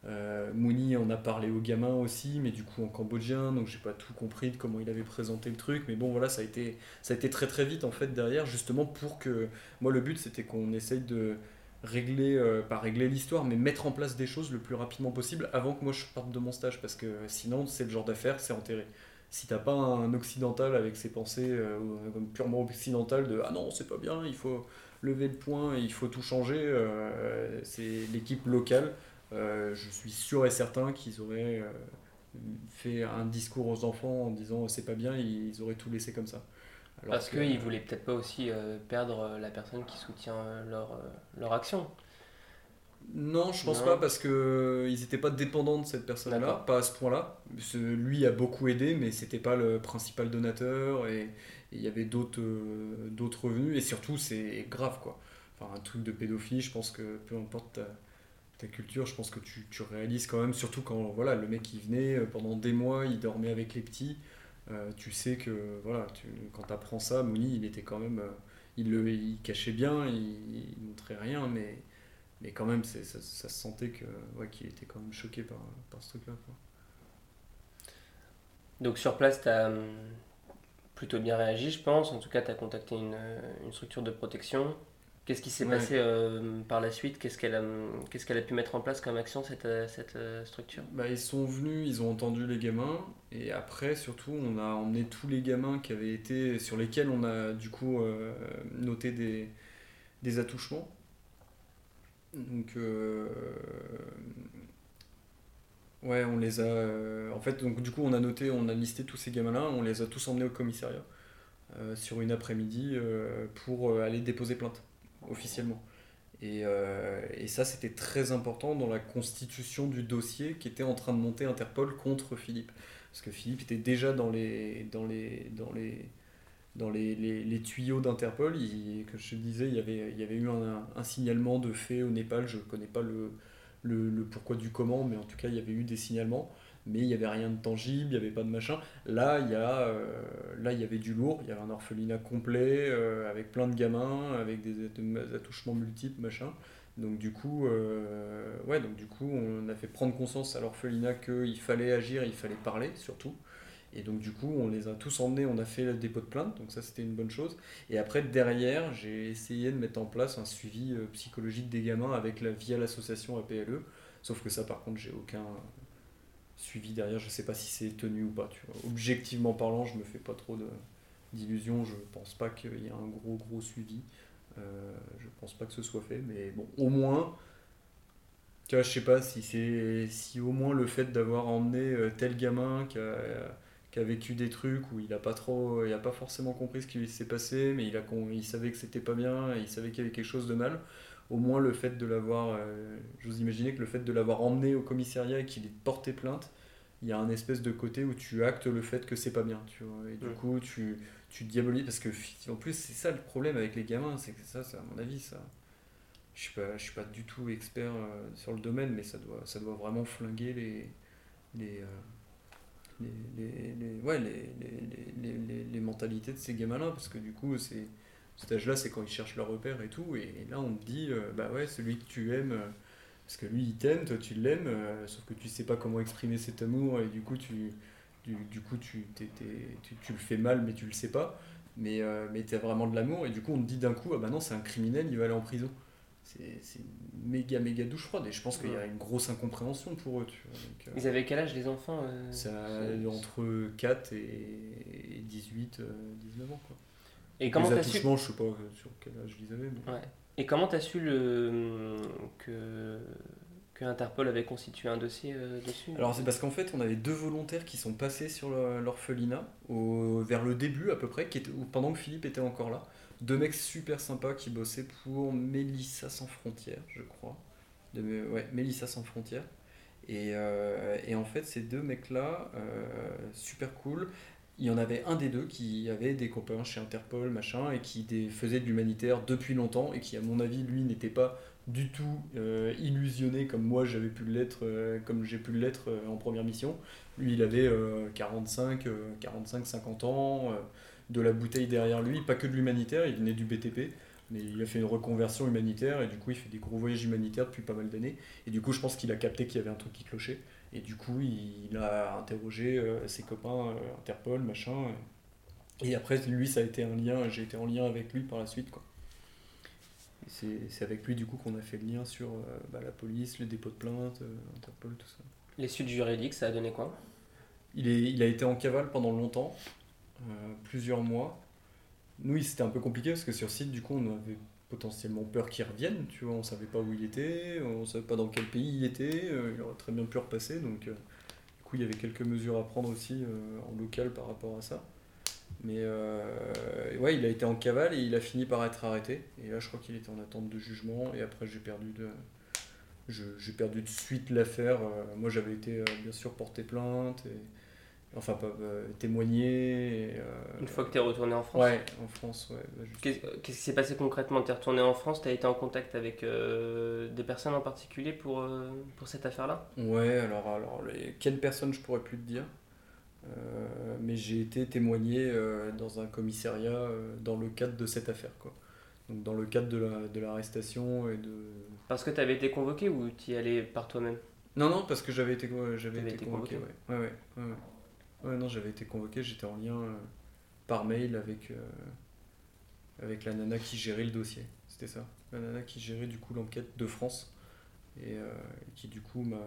Euh, Mouni en a parlé aux gamins aussi, mais du coup en cambodgien, donc j'ai pas tout compris de comment il avait présenté le truc, mais bon voilà, ça a été, ça a été très très vite en fait derrière, justement pour que. Moi le but c'était qu'on essaye de régler, euh, pas régler l'histoire, mais mettre en place des choses le plus rapidement possible avant que moi je parte de mon stage, parce que sinon c'est le genre d'affaire, c'est enterré. Si t'as pas un occidental avec ses pensées euh, purement occidentales de ah non, c'est pas bien, il faut lever le point, il faut tout changer, c'est l'équipe locale euh, je suis sûr et certain qu'ils auraient euh, fait un discours aux enfants en disant c'est pas bien, ils auraient tout laissé comme ça. Parce qu'ils ne voulaient peut-être pas aussi euh, perdre la personne qui soutient leur, leur action. Non, je pense pas parce que ils n'étaient pas dépendants de cette personne-là, pas à ce point-là. Lui a beaucoup aidé, mais c'était pas le principal donateur et il y avait d'autres d'autres revenus et surtout c'est grave quoi. Enfin un truc de pédophilie, je pense que peu importe ta culture, je pense que tu, tu, réalises quand même, surtout quand voilà, le mec il venait euh, pendant des mois, il dormait avec les petits, euh, tu sais que voilà, quand tu apprends ça, Mouni il était quand même, euh, il, le, il cachait bien, il, il, montrait rien, mais, mais quand même ça, se sentait ouais, qu'il était quand même choqué par, par ce truc-là. Donc sur place, tu as hum, plutôt bien réagi, je pense. En tout cas, tu as contacté une, une structure de protection. Qu'est-ce qui s'est passé euh, par la suite? Qu'est-ce qu'elle a, qu'est-ce qu'elle a pu mettre en place comme action, cette, euh, cette euh, structure? Bah, Ils sont venus, ils ont entendu les gamins, et après, surtout, on a emmené tous les gamins qui avaient été, sur lesquels on a du coup noté des, des attouchements. Donc, ouais, on les a. en fait, donc, du coup, on a noté, on a listé tous ces gamins-là, on les a tous emmenés au commissariat sur une après-midi pour aller déposer plainte officiellement. Et, euh, et ça, c'était très important dans la constitution du dossier qui était en train de monter Interpol contre Philippe. Parce que Philippe était déjà dans les, dans les, dans les, dans les, les, tuyaux d'Interpol. Comme je disais, il y avait, il y avait eu un, un, signalement de fait au Népal. Je ne connais pas le, le, le, pourquoi du comment, mais en tout cas, il y avait eu des signalements mais il n'y avait rien de tangible, il n'y avait pas de machin. Là, il y, euh, y avait du lourd, il y avait un orphelinat complet, euh, avec plein de gamins, avec des, attouchements multiples, machin. Donc du coup, euh, ouais, donc du coup, on a fait prendre conscience à l'orphelinat qu'il fallait agir, il fallait parler surtout. Et donc du coup, on les a tous emmenés, on a fait le dépôt de plainte, donc ça c'était une bonne chose. Et après, derrière, j'ai essayé de mettre en place un suivi psychologique des gamins avec la, via l'association APLE. Sauf que ça, par contre, j'ai aucun, suivi derrière. Je sais pas si c'est tenu ou pas. Tu. Objectivement parlant, je me fais pas trop d'illusions. Je pense pas qu'il y ait un gros gros suivi. Euh, je pense pas que ce soit fait, mais bon, au moins, tu vois, je sais pas si c'est si au moins le fait d'avoir emmené euh, tel gamin qui a, qui a, vécu des trucs où il a pas trop, il a pas forcément compris ce qui s'est passé, mais il a il savait que c'était pas bien, il savait qu'il y avait quelque chose de mal au moins le fait de l'avoir, euh, j'ose imaginer que le fait de l'avoir emmené au commissariat et qu'il ait porté plainte, il y a un espèce de côté où tu actes le fait que c'est pas bien, tu vois. Et du coup, tu, tu diabolises, parce que en plus, c'est ça le problème avec les gamins, c'est que ça, c'est à mon avis, ça. Je suis pas, je suis pas du tout expert euh, sur le domaine, mais ça doit, ça doit vraiment flinguer les, les, euh, les, les, les, les, les, les, mentalités de ces gamins-là, parce que du coup, c'est cet âge-là, c'est quand ils cherchent leur repère et tout. Et là, on te dit, euh, bah ouais, celui que tu aimes, euh, parce que lui, il t'aime, toi, tu l'aimes, euh, sauf que tu sais pas comment exprimer cet amour, et du coup, tu, du, coup, tu, tu, tu, le fais mal, mais tu le sais pas. mais, mais t'as vraiment de l'amour, et du coup on te dit d'un coup, ah bah non, c'est un criminel, il va aller en prison. C'est c'est une méga méga douche froide, et je pense qu'il y a une grosse incompréhension pour eux. Tu vois, donc, Ils avaient quel âge les enfants ça entre 4 et 18, euh, 19 ans. Quoi. Et comment les t'as su attouchements, je sais pas euh, sur quel âge ils avaient. mais- Ouais. Et comment t'as su le que que Interpol avait constitué un dossier euh, dessus? Alors c'est parce qu'en fait on avait deux volontaires qui sont passés sur l'orphelinat au- vers le début à peu près, qui était, pendant que Philippe était encore là. Deux mecs super sympas qui bossaient pour Mélissa sans frontières, je crois. De, ouais, Mélissa sans frontières. Et, euh, et en fait ces deux mecs-là, euh, super cool. Il y en avait un des deux qui avait des copains chez Interpol, machin, et qui faisait de l'humanitaire depuis longtemps, et qui à mon avis lui n'était pas du tout euh, illusionné comme moi j'avais pu l'être, euh, comme j'ai pu l'être euh, en première mission. Lui, il avait euh, 45, euh, 45, 50 ans, de la bouteille derrière lui, pas que de l'humanitaire, il venait du BTP, mais il a fait une reconversion humanitaire et du coup il fait des gros voyages humanitaires depuis pas mal d'années. Et du coup, je pense qu'il a capté qu'il y avait un truc qui clochait. Et du coup, il, a interrogé euh, ses copains euh, Interpol, machin. Et après, lui, ça a été un lien, j'ai été en lien avec lui par la suite, quoi. C'est c'est avec lui du coup qu'on a fait le lien sur euh, bah, la police, le dépôt de plainte, Interpol, tout ça. Les suites juridiques, ça a donné quoi? Il, est, il a été en cavale pendant longtemps, euh, plusieurs mois. Nous, c'était un peu compliqué parce que sur site, du coup, on avait potentiellement peur qu'il revienne. Tu vois, on savait pas où il était, on savait pas dans quel pays il était. euh, il aurait très bien pu repasser. Donc, euh, du coup, il y avait quelques mesures à prendre aussi euh, en local par rapport à ça. Mais ouais, il a été en cavale et il a fini par être arrêté. Et là, je crois qu'il était en attente de jugement. Et après, j'ai perdu de, j'ai perdu de suite l'affaire. Moi, j'avais été bien sûr porté plainte, et, enfin pas euh, témoigné. et, euh, Une fois que t'es retourné en France Ouais, en France, ouais. bah, Qu'est-ce qui s'est passé concrètement? T'es retourné en France, t'as été en contact avec euh, des personnes en particulier pour, pour cette affaire-là? Ouais, alors, alors les... quelle personne je pourrais plus te dire. Euh, mais j'ai été témoigné euh, dans un commissariat euh, dans le cadre de cette affaire. Quoi. Donc dans le cadre de la- de l'arrestation et de... Parce que t'avais été convoqué ou t'y allais par toi-même? Non, non, parce que j'avais été, j'avais été convoqué. convoqué. Ouais. Ouais, ouais, ouais, non, j'avais été convoqué, j'étais en lien euh, par mail avec, euh, avec la nana qui gérait le dossier. C'était ça. La nana qui gérait du coup l'enquête de France et euh, qui du coup m'a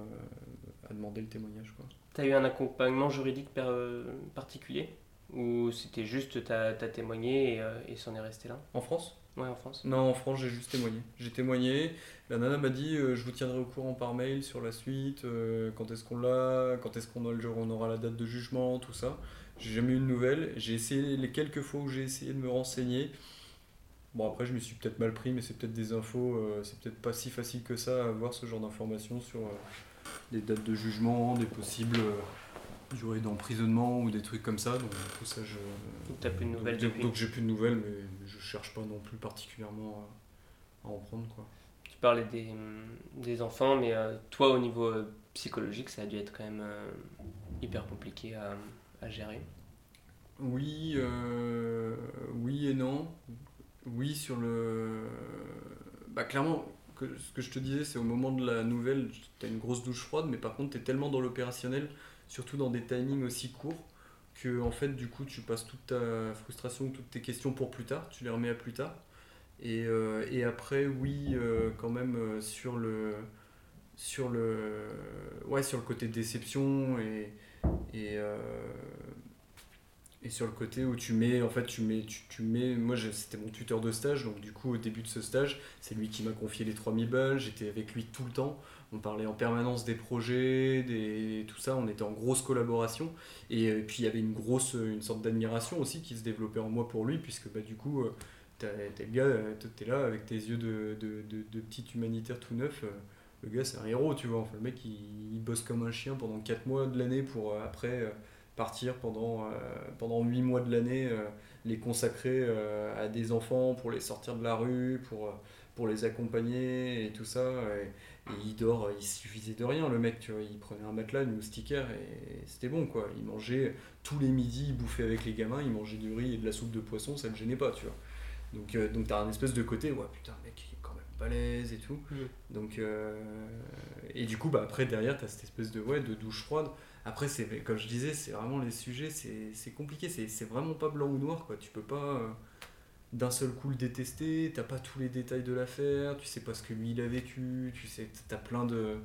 a demandé le témoignage. Quoi. T'as eu un accompagnement juridique euh, particulier? Ou c'était juste t'as as témoigné et, euh, et c'en est resté là? En France? Ouais, en France. Non, en France, j'ai juste témoigné. J'ai témoigné. La nana m'a dit euh, je vous tiendrai au courant par mail sur la suite, euh, quand est-ce qu'on l'a, quand est-ce qu'on aura la date de jugement, tout ça. J'ai jamais eu de nouvelles. J'ai essayé les quelques fois où j'ai essayé de me renseigner. Bon, après, je me suis peut-être mal pris, mais c'est peut-être des infos, euh, c'est peut-être pas si facile que ça à avoir ce genre d'informations sur des dates de jugement, des possibles durées d'emprisonnement ou des trucs comme ça. Donc, tout ça, je. Donc t'as plus de nouvelles donc, depuis. donc j'ai plus de nouvelles, mais je cherche pas non plus particulièrement à, à en prendre, quoi. Tu parlais des, des enfants, mais euh, toi au niveau euh, psychologique, ça a dû être quand même euh, hyper compliqué à, à gérer. Oui, oui et non. Oui, sur le. Bah, clairement, que, ce que je te disais, c'est au moment de la nouvelle, t'as une grosse douche froide, mais par contre, t'es tellement dans l'opérationnel, surtout dans des timings aussi courts, que en fait, du coup, tu passes toute ta frustration, toutes tes questions pour plus tard, tu les remets à plus tard. Et, euh, après, oui, euh, quand même, euh, sur le. Côté déception et, sur le côté où tu mets, en fait, tu mets, tu, tu mets, moi c'était mon tuteur de stage, donc du coup au début de ce stage, c'est lui qui m'a confié les 3000 balles, j'étais avec lui tout le temps, on parlait en permanence des projets, des, tout ça, on était en grosse collaboration, et, euh, puis il y avait une grosse, une sorte d'admiration aussi qui se développait en moi pour lui, puisque bah, du coup, euh, t'es le gars, euh, t'es là avec tes yeux de, de, de, petit humanitaire tout neuf, euh, le gars c'est un héros, tu vois, enfin, le mec il, bosse comme un chien pendant 4 mois de l'année pour euh, après... euh, partir pendant, euh, pendant 8 mois de l'année, euh, les consacrer euh, à des enfants pour les sortir de la rue, pour, euh, pour les accompagner et tout ça. Et, et il dort, il suffisait de rien, le mec, tu vois, il prenait un matelas, une moustiquaire et c'était bon, quoi. Il mangeait tous les midis, il bouffait avec les gamins, il mangeait du riz et de la soupe de poisson, ça le gênait pas, tu vois. Donc, euh, donc t'as un espèce de côté, ouais, putain, mec, il est quand même balèze et tout. Mhm. Donc, euh, et du coup, bah, après, derrière, t'as cette espèce de, ouais, de douche froide Après, c'est, comme je disais, c'est vraiment les sujets, c'est, compliqué. C'est, vraiment pas blanc ou noir, quoi. Tu peux pas euh, d'un seul coup le détester, t'as pas tous les détails de l'affaire, tu sais pas ce que lui il a vécu, tu sais, t'as plein de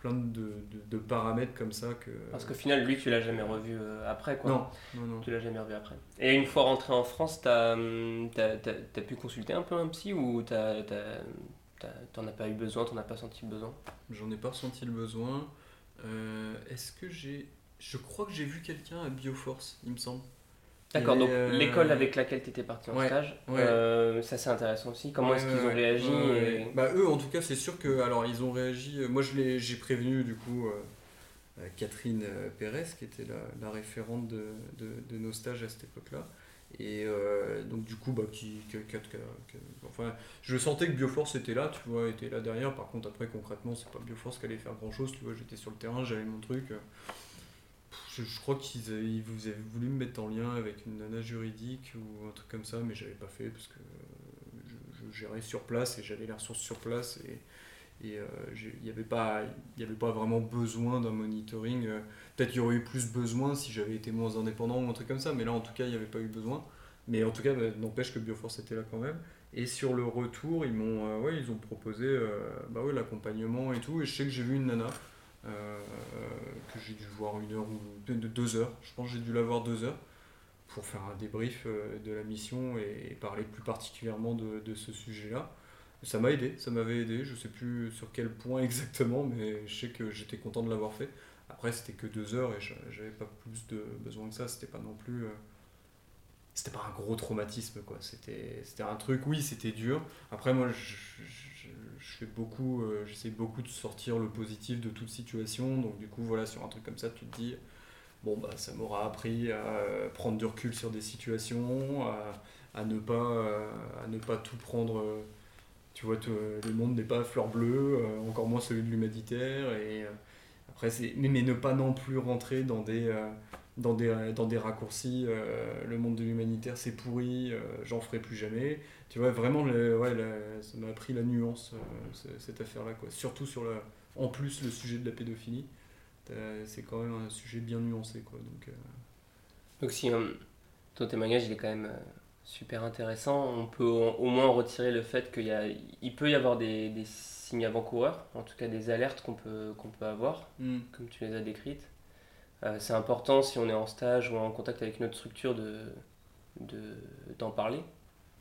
plein de, de, paramètres comme ça que... Parce qu'au final, lui, tu l'as jamais revu euh, après, quoi. Non, non, non. Tu l'as jamais revu après. Et une fois rentré en France, t'as hum, as, pu consulter un peu un psy ou t'en as pas eu besoin, t'en as pas senti le besoin? J'en ai pas ressenti le besoin. Euh, est-ce que j'ai... Je crois que j'ai vu quelqu'un à Bioforce, il me semble. D'accord, donc euh, l'école avec laquelle tu étais parti en stage, euh, ça c'est intéressant aussi. Comment est-ce qu'ils ont réagi bah, Eux, en tout cas, c'est sûr que. Alors, ils ont réagi. Euh, moi, j'ai prévenu du coup Catherine Pérez, qui était la, la référente de, de, de, nos stages à cette époque-là. Et donc, du coup, bah, qui, enfin, je sentais que Bioforce était là, tu vois, était là derrière. Par contre, après, concrètement, c'est pas Bioforce qui allait faire grand chose, tu vois. J'étais sur le terrain, j'avais mon truc je, crois qu'ils vous avaient voulu me mettre en lien avec une nana juridique ou un truc comme ça, mais j'avais pas fait parce que je, gérais sur place et j'avais les ressources sur place et euh, il n'y avait, pas, avait pas vraiment besoin d'un monitoring. Euh, peut-être qu'il y aurait eu plus besoin si j'avais été moins indépendant ou un truc comme ça, mais là en tout cas il n'y avait pas eu besoin. Mais en tout cas, bah, n'empêche que Bioforce était là quand même. Et sur le retour, ils m'ont euh, ils ont proposé bah l'accompagnement et tout. Et je sais que j'ai vu une nana euh, que j'ai dû voir une heure ou deux, heures. Je pense que j'ai dû la voir deux heures pour faire un débrief euh, de la mission et, parler plus particulièrement de, de ce sujet-là. Ça m'a aidé, ça m'avait aidé, je sais plus sur quel point exactement, mais je sais que j'étais content de l'avoir fait. Après, c'était que deux heures et j'avais pas plus de besoin que ça, c'était pas non plus. C'était pas un gros traumatisme, quoi. C'était un truc, oui, c'était dur. Après, moi, je, fais beaucoup, euh, j'essaie beaucoup de sortir le positif de toute situation. Donc du coup, voilà, sur un truc comme ça, tu te dis, bon, bah, ça m'aura appris à euh, prendre du recul sur des situations, à, ne, pas, euh, à ne pas tout prendre. tu vois, le monde n'est pas fleur bleue, encore moins celui de l'humanitaire. Et après, c'est, mais, mais, ne pas non plus rentrer dans des dans des, dans des raccourcis, le monde de l'humanitaire c'est pourri, j'en ferai plus jamais. Tu vois, vraiment, le, ouais, ça m'a appris la nuance, euh, cette affaire-là. Quoi. Surtout sur la, en plus le sujet de la pédophilie. C'est quand même un sujet bien nuancé. Quoi, donc, euh. donc si euh, ton témoignage il est quand même super intéressant, on peut au moins retirer le fait qu'il il peut y avoir des, des signes avant-coureurs, en tout cas des alertes qu'on peut, qu'on peut avoir, hmm. comme tu les as décrites. C'est important si on est en stage ou en contact avec notre structure de, de, d'en parler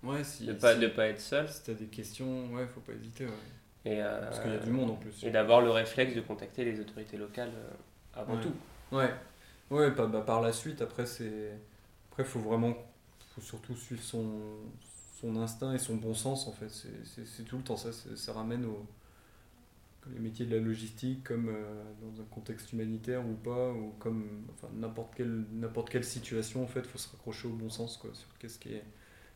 Ouais, si, de pas, pas être seul. Si t'as des questions, ouais, faut pas hésiter. Ouais. Et, euh, Parce qu'il y a du monde en plus. Et d'avoir le réflexe de contacter les autorités locales euh, avant tout. Ouais, ouais bah, bah, par la suite, après, c'est. Après, faut vraiment. faut surtout suivre son, son instinct et son bon sens en fait. C'est tout le temps ça. Ça ramène au. Les métiers de la logistique, comme euh, dans un contexte humanitaire ou pas, ou comme enfin, n'importe quelle, quelle situation, en fait, il faut se raccrocher au bon sens quoi, sur qu'est-ce qui est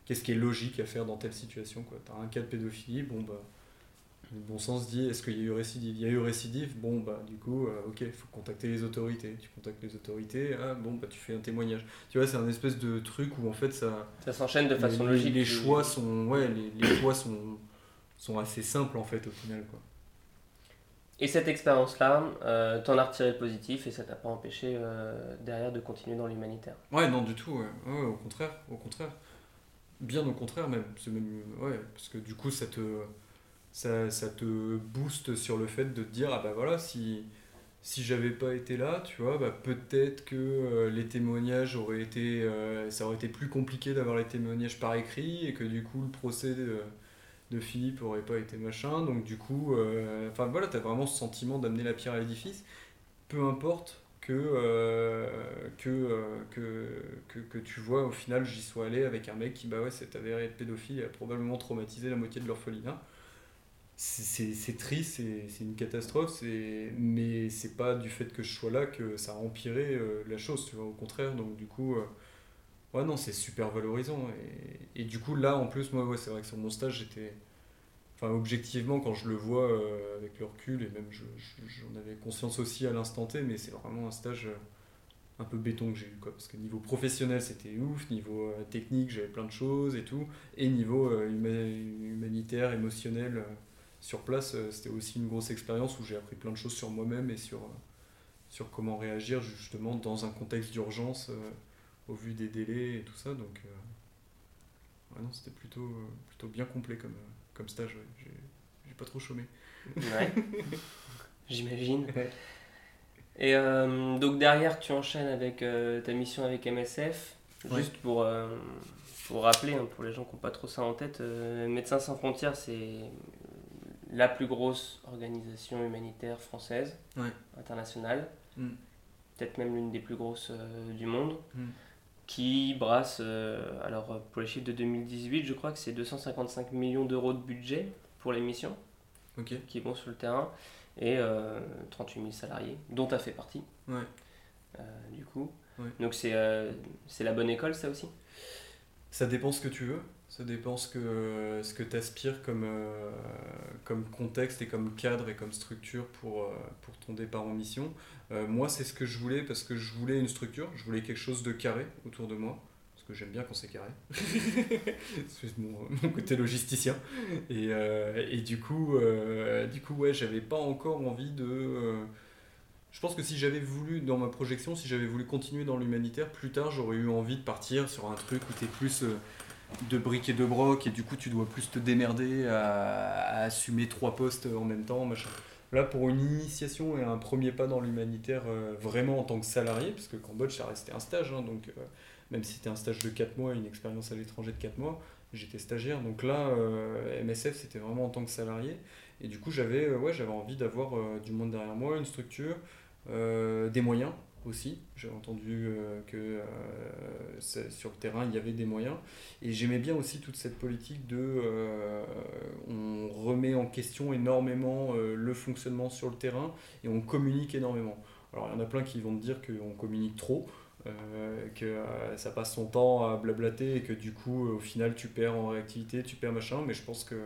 qu'est-ce qui est logique à faire dans telle situation. Tu as un cas de pédophilie, bon bah, le bon sens dit est-ce qu'il y a eu récidive? Il y a eu récidive, bon bah du coup, euh, ok, il faut contacter les autorités. Tu contactes les autorités, ah bon bah tu fais un témoignage. Tu vois, c'est un espèce de truc où en fait ça. Ça s'enchaîne de façon logique. Les choix sont, ouais, les, les choix sont, sont assez simples en fait au final quoi. Et cette expérience-là, euh, t'en as retiré le positif et ça t'a pas empêché euh, derrière de continuer dans l'humanitaire Ouais, non, du tout, ouais. au contraire, au contraire. Bien au contraire même, ouais, parce que du coup ça te, ça, ça, te booste sur le fait de te dire ah bah voilà si, si j'avais pas été là, tu vois, bah peut-être que euh, les témoignages auraient été, ça aurait été plus compliqué d'avoir les témoignages par écrit et que du coup le procès de, Philippe aurait pas été machin, donc du coup, euh, enfin voilà, t'as vraiment ce sentiment d'amener la pierre à l'édifice, peu importe que, euh, euh, que, que, que, tu vois au final j'y sois allé avec un mec qui bah ouais s'est avéré être pédophile et a probablement traumatisé la moitié de l'orphelinat. C'est triste, c'est une catastrophe, mais c'est pas du fait que je sois là que ça a empiré la chose, tu vois, au contraire. Donc du coup, ouais non, c'est super valorisant. Et, et, du coup là en plus, moi ouais, c'est vrai que sur mon stage j'étais objectivement, quand je le vois euh, avec le recul, et même j'en avais conscience aussi à l'instant T, mais c'est vraiment un stage euh, un peu béton que j'ai eu. Quoi, parce que niveau professionnel, c'était ouf, niveau euh, technique, j'avais plein de choses et tout, et niveau humanitaire, émotionnel, sur place, c'était aussi une grosse expérience où j'ai appris plein de choses sur moi-même et sur, sur comment réagir justement dans un contexte d'urgence au vu des délais et tout ça. Donc, non, c'était plutôt, plutôt bien complet comme, comme stage. J'ai pas trop chômé. Ouais, j'imagine. Et donc derrière, tu enchaînes avec ta mission avec MSF. Juste pour, pour rappeler, hein, pour les gens qui n'ont pas trop ça en tête, Médecins sans frontières, c'est la plus grosse organisation humanitaire française, internationale, mm. peut-être même l'une des plus grosses euh, du monde, mm. Qui brasse, euh, alors pour les chiffres de 2018, je crois que c'est 255 millions d'euros de budget pour les missions qui vont sur le terrain, et 38 euh, 000 salariés, dont tu as fait partie, du coup. Donc c'est la bonne école, ça aussi? Ça dépend ce que tu veux. Ça dépend ce que, ce que tu aspires comme, euh, comme contexte et comme cadre et comme structure pour, euh, pour ton départ en mission. Euh, moi, c'est ce que je voulais parce que je voulais une structure, je voulais quelque chose de carré autour de moi. Parce que j'aime bien quand c'est carré. c'est mon, côté logisticien. Et, et du coup, du coup ouais, j'avais pas encore envie de. je pense que si j'avais voulu, dans ma projection, si j'avais voulu continuer dans l'humanitaire, plus tard, j'aurais eu envie de partir sur un truc où tu es plus de briques et de broc et du coup tu dois plus te démerder à, assumer trois postes en même temps machin. Là pour une initiation et un premier pas dans l'humanitaire euh, vraiment en tant que salarié, parce que Cambodge ça restait un stage, hein, donc euh, même si c'était un stage de 4 mois, une expérience à l'étranger de 4 mois, j'étais stagiaire, donc là euh, MSF c'était vraiment en tant que salarié. Et du coup j'avais ouais, j'avais envie d'avoir du monde derrière moi, une structure, des moyens aussi. J'ai entendu euh, que euh, sur le terrain, il y avait des moyens. Et j'aimais bien aussi toute cette politique de... Euh, on remet en question énormément le fonctionnement sur le terrain et on communique énormément. Alors il y en a plein qui vont te dire qu'on communique trop. que ça passe son temps à blablater et que du coup au final tu perds en réactivité, tu perds machin, mais je pense que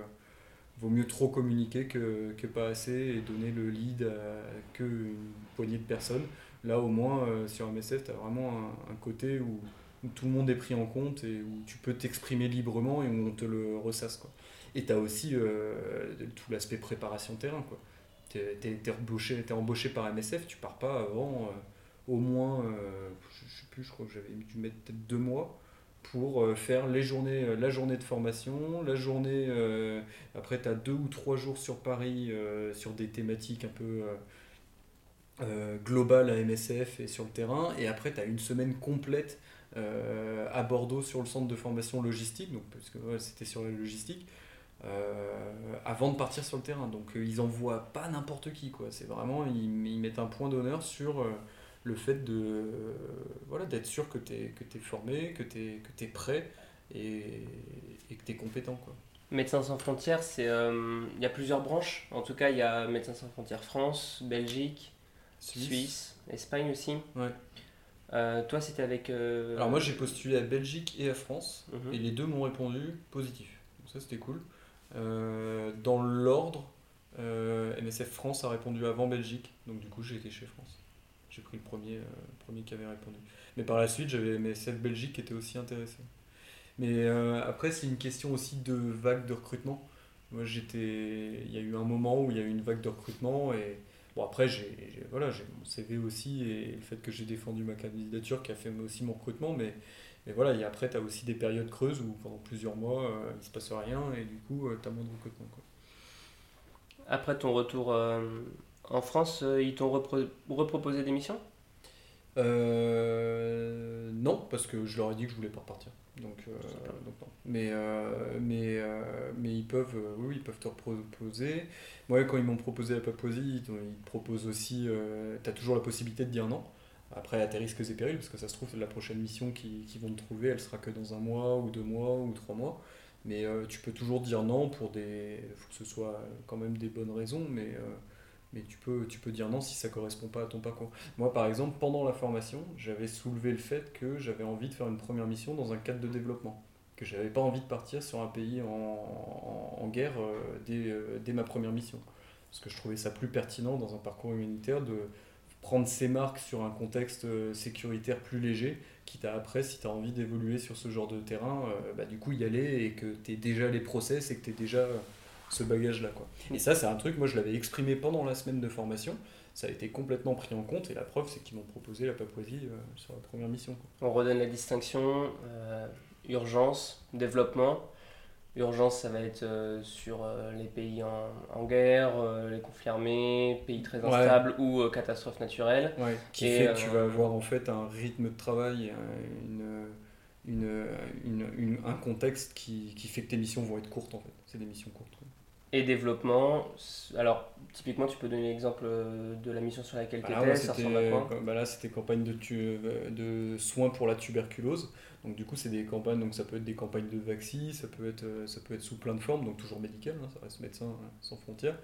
vaut mieux trop communiquer que, que pas assez et donner le lead à qu'une poignée de personnes. Là, au moins, euh, sur MSF, tu as vraiment un, côté où, tout le monde est pris en compte et où tu peux t'exprimer librement et où on te le ressasse. Quoi. Et tu as aussi euh, tout l'aspect préparation terrain. Tu es, embauché, par MSF, tu pars pas avant euh, au moins, je sais plus, je crois que j'avais dû mettre peut-être deux mois pour faire les journées, la journée de formation, la journée, après tu as deux ou trois jours sur Paris sur des thématiques un peu euh, global à MSF et sur le terrain. Et après, tu as une semaine complète euh, à Bordeaux sur le centre de formation logistique, donc, parce que c'était sur la logistique, euh, avant de partir sur le terrain. Donc ils envoient pas n'importe qui, quoi. C'est vraiment, ils, mettent un point d'honneur sur le fait de voilà d'être sûr que tu es, que es formé, que tu es, que es prêt et, et que tu es compétent. Quoi. Médecins sans frontières, il y a plusieurs branches. En tout cas, il y a Médecins sans frontières France, Belgique, Suisse. Espagne aussi. Ouais. Euh, toi, c'était avec. Euh, Alors, moi, j'ai postulé à Belgique et à France, mhm. et les deux m'ont répondu positif. Donc, ça, c'était cool. Euh, dans l'ordre, MSF France a répondu avant Belgique, donc du coup, j'ai été chez France. J'ai pris le premier, premier qui avait répondu. Mais par la suite, j'avais MSF Belgique qui était aussi intéressé. Mais après, c'est une question aussi de vague de recrutement. Moi, j'étais. Il y a eu un moment où il y a eu une vague de recrutement et Bon, après, j'ai voilà, mon CV aussi et le fait que j'ai défendu ma candidature qui a fait aussi mon recrutement, mais, mais voilà, et après, tu as aussi des périodes creuses où pendant plusieurs mois, euh, il se passe rien et du coup, euh, tu as moins de recrutement. Quoi. Après ton retour euh, en France, ils t'ont reproposé des missions? Non, parce que je leur ai dit que je voulais pas repartir. Donc, donc non. Mais, mais, mais ils peuvent, oui, ils peuvent te reproposer. Moi, quand ils m'ont proposé la Papouasie, ils te proposent aussi. Euh, tu as toujours la possibilité de dire non. Après, à tes risques et périls, parce que ça se trouve, la prochaine mission qu'ils qui vont te trouver, elle sera que dans un mois, ou deux mois, ou trois mois. Mais euh, tu peux toujours dire non pour des. Il faut que ce soit quand même des bonnes raisons, mais, euh, mais tu, peux, tu peux dire non si ça correspond pas à ton parcours. Moi, par exemple, pendant la formation, j'avais soulevé le fait que j'avais envie de faire une première mission dans un cadre de développement que j'avais pas envie de partir sur un pays en, en, guerre euh, dès, euh, dès, ma première mission. Parce que je trouvais ça plus pertinent dans un parcours humanitaire de prendre ses marques sur un contexte euh, sécuritaire plus léger, quitte à après, si tu as envie d'évoluer sur ce genre de terrain, bah, du coup y aller et que tu déjà les process et que tu déjà ce bagage-là. Quoi. Et ça, c'est un truc, moi je l'avais exprimé pendant la semaine de formation, ça a été complètement pris en compte et la preuve c'est qu'ils m'ont proposé la Papouasie sur la première mission. On redonne la distinction urgence, développement. Urgence, ça va être euh, sur euh, les pays en, guerre, euh, les conflits armés, pays très instables ou catastrophes naturelles. qui fait que tu vas avoir en fait un rythme de travail, une, une, un contexte qui, qui, fait que tes missions vont être courtes en fait. C'est des missions courtes. Et développement, alors typiquement tu peux donner l'exemple de la mission sur laquelle tu étais, ça ressemble à quoi bah Là c'était campagne de, de soins pour la tuberculose. Donc du coup, c'est des campagnes, donc ça peut être des campagnes de vaccins, ça peut être, euh, ça peut être sous plein de formes, donc toujours médical, hein, ça reste médecin hein, sans frontières.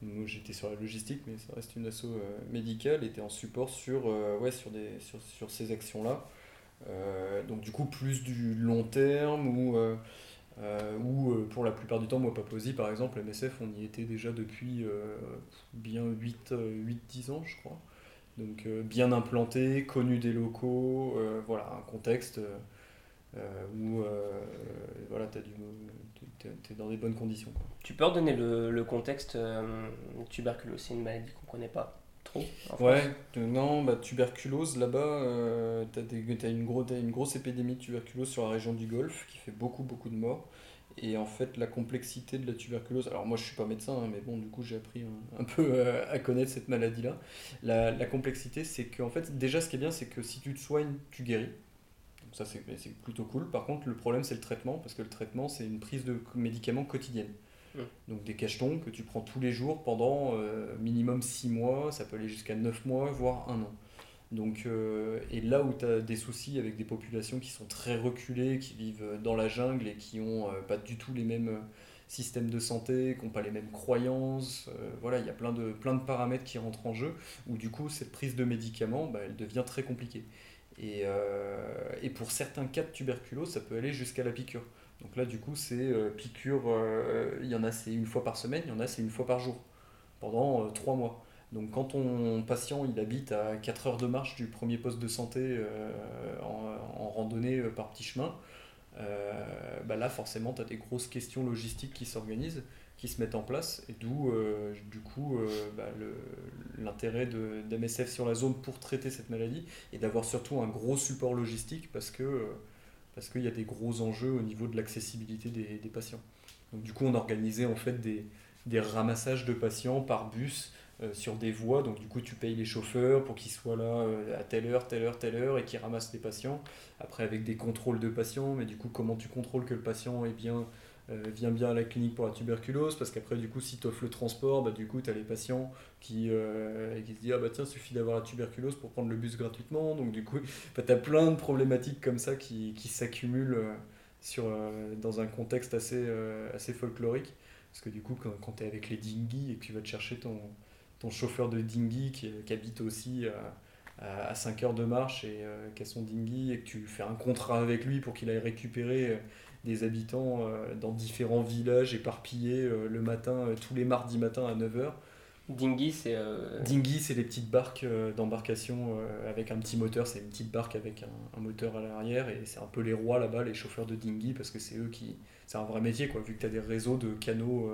Moi, j'étais sur la logistique, mais ça reste une asso euh, médicale, et en support sur, euh, ouais, sur, des, sur, sur ces actions-là. donc du coup, plus du long terme, ou, ou pour la plupart du temps, moi, Papouasie, par exemple, MSF, on y était déjà depuis bien 8-10 ans, je crois. Donc bien implanté, connu des locaux, voilà, un contexte euh, où euh, voilà, es, dans des bonnes conditions. Tu peux redonner le, le contexte euh, tuberculose, c'est une maladie qu'on ne connaît pas Ouais, non, bah, tuberculose, là-bas, tu as, une, gros, une grosse épidémie de tuberculose sur la région du Golfe qui fait beaucoup, beaucoup de morts. Et en fait, la complexité de la tuberculose, alors moi je suis pas médecin, hein, mais bon, du coup j'ai appris un, peu à connaître cette maladie-là. La, la complexité, c'est qu'en fait, déjà ce qui est bien, c'est que si tu te soignes, tu guéris. Ça, c'est plutôt cool. Par contre, le problème, c'est le traitement, parce que le traitement, c'est une prise de médicaments quotidienne. Donc des cachetons que tu prends tous les jours pendant euh, minimum 6 mois, ça peut aller jusqu'à 9 mois, voire 1 an. Donc, euh, et là où tu as des soucis avec des populations qui sont très reculées, qui vivent dans la jungle et qui n'ont euh, pas du tout les mêmes systèmes de santé, qui n'ont pas les mêmes croyances, voilà, il y a plein de, plein de paramètres qui rentrent en jeu, où du coup cette prise de médicaments, bah, elle devient très compliquée. Et, euh, et, pour certains cas de tuberculose, ça peut aller jusqu'à la piqûre. Donc là, du coup, c'est euh, piqûre, euh, il y en a c'est une fois par semaine, il y en a c'est une fois par jour, pendant trois mois. Donc quand ton patient il habite à 4 heures de marche du premier poste de santé en, randonnée par petit chemin, bah là forcément tu as des grosses questions logistiques qui s'organisent qui se mettent en place et d'où euh, du coup euh, bah, l'intérêt d'MSF sur la zone pour traiter cette maladie et d'avoir surtout un gros support logistique parce que euh, parce qu'il y a des gros enjeux au niveau de l'accessibilité des, patients. Du coup on organisait en fait des, ramassages de patients par bus sur des voies, donc du coup tu payes les chauffeurs pour qu'ils soient là à telle heure, telle heure, telle heure et qu'ils ramassent les patients, après avec des contrôles de patients, mais du coup comment tu contrôles que le patient est bien euh, viens bien à la clinique pour la tuberculose, parce qu'après, du coup, si tu offres le transport, bah, du coup, tu as les patients qui, euh, qui se disent Ah bah tiens, suffit d'avoir la tuberculose pour prendre le bus gratuitement. Donc, du coup, bah, tu as plein de problématiques comme ça qui, qui s'accumulent euh, sur, dans un contexte assez, assez folklorique. Parce que du coup, quand, quand tu es avec les dinghies et que tu vas te chercher ton, ton chauffeur de dinghy qui, habite aussi à, à, 5 heures de marche et qui a son dinghy et que tu fais un contrat avec lui pour qu'il aille récupérer des habitants euh, dans différents villages éparpillés euh, le matin, euh, tous les mardis matins à 9h. Dinghy, c'est. Dinghy, c'est les petites barques d'embarcation avec un petit moteur. C'est une petite barque avec un, moteur à l'arrière et c'est un peu les rois là-bas, les chauffeurs de dinghy, parce que c'est eux qui. C'est un vrai métier, quoi, vu que tu as des réseaux de canaux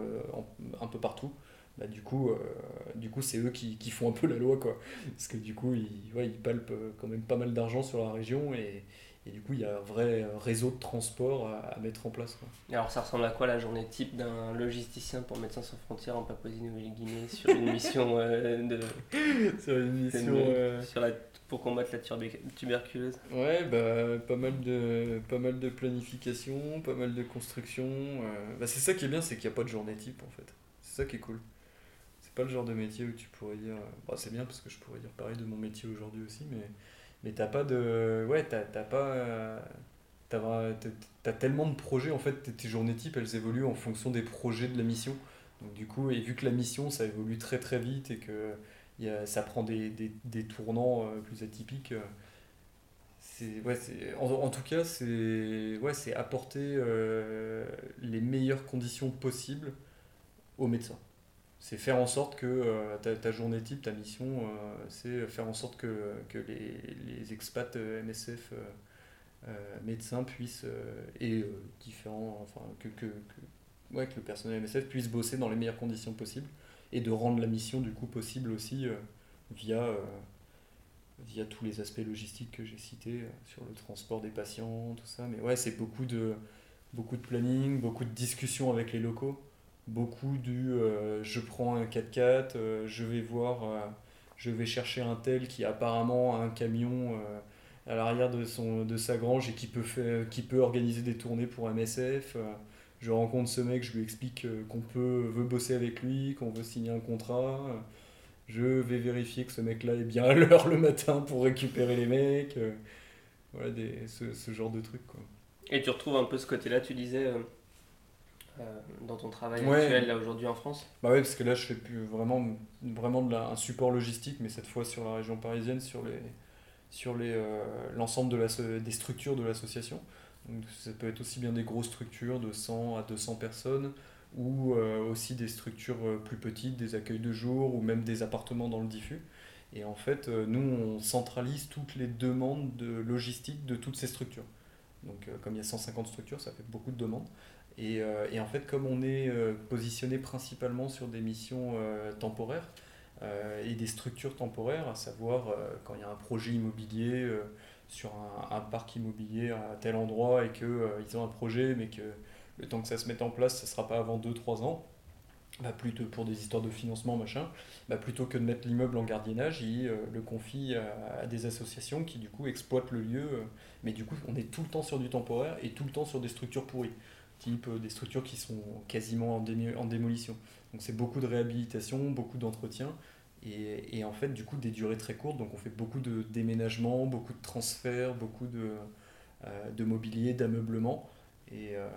un peu partout. Bah, du coup, du coup c'est eux qui, qui, font un peu la loi, quoi. Parce que du coup, ils, ouais, ils palpent quand même pas mal d'argent sur la région et, et du coup, il y a un vrai réseau de transport à, mettre en place. Alors, ça ressemble à quoi la journée type d'un logisticien pour Médecins sans frontières en Papouasie-Nouvelle-Guinée sur une mission euh, de. sur une mission. Euh, sur la, pour combattre la tuberculose? Ouais, bah, pas, mal de, pas mal de planification, pas mal de construction. Euh, bah, c'est ça qui est bien, c'est qu'il n'y a pas de journée type en fait. C'est ça qui est cool. C'est pas le genre de métier où tu pourrais dire. Bah, c'est bien parce que je pourrais dire pareil de mon métier aujourd'hui aussi, mais mais t'as pas de. Ouais, t'as pas. T'as tellement de projets, en fait, tes journées types, elles évoluent en fonction des projets de la mission. Donc, du coup, et vu que la mission, ça évolue très très vite et que ça prend des, tournants euh, plus atypiques, euh, c'est en, tout cas, c'est apporter euh, les meilleures conditions possibles aux médecins c'est faire en sorte que euh, ta, journée type, ta mission, euh, c'est faire en sorte que, que les, les, expats euh, MSF médecins puissent, et différents, enfin, que, que, que, ouais, que le personnel MSF puisse bosser dans les meilleures conditions possibles et de rendre la mission du coup possible aussi via, via tous les aspects logistiques que j'ai cités sur le transport des patients, tout ça. Mais ouais, c'est beaucoup de, beaucoup de planning, beaucoup de discussions avec les locaux, beaucoup du je prends un 4x4, je vais voir, je vais chercher un tel qui apparemment a un camion à l'arrière de, de sa grange et qui peut, faire, qui peut organiser des tournées pour MSF. Euh, je rencontre ce mec, je lui explique euh, qu'on peut veut bosser avec lui, qu'on veut signer un contrat. Je vais vérifier que ce mec-là est bien à l'heure le matin pour récupérer les mecs. Euh, voilà, des, ce, ce, genre de trucs. Quoi. Et tu retrouves un peu ce côté-là, tu disais, dans ton travail actuel, là, aujourd'hui en France Bah ouais, parce que là, je fais plus vraiment, vraiment de la, un support logistique, mais cette fois sur la région parisienne, sur les, sur euh, l'ensemble de des structures de l'association. Ça peut être aussi bien des grosses structures de 100 à 200 personnes ou euh, aussi des structures euh, plus petites, des accueils de jour ou même des appartements dans le diffus. Et en fait, nous, on centralise toutes les demandes de logistique de toutes ces structures. Donc, comme il y a 150 structures, ça fait beaucoup de demandes. Et, et en fait, comme on est positionné principalement sur des missions temporaires, euh, et des structures temporaires, à savoir euh, quand il y a un projet immobilier euh, sur un, parc immobilier à tel endroit et qu'ils ont un projet mais que le temps que ça se mette en place, ça ne sera pas avant 2-3 ans. Bah, plutôt pour des histoires de financement, machin, bah, plutôt que de mettre l'immeuble en gardiennage, il le confie à, des associations qui du coup exploitent le lieu. mais du coup, on est tout le temps sur du temporaire et tout le temps sur des structures pourries, type des structures qui sont quasiment en, démolition. Donc c'est beaucoup de réhabilitation, beaucoup d'entretien. Et, en fait, du coup, des durées très courtes. Donc, on fait beaucoup de déménagements, beaucoup de transferts, beaucoup de, euh, mobilier, d'ameublement. Et, euh,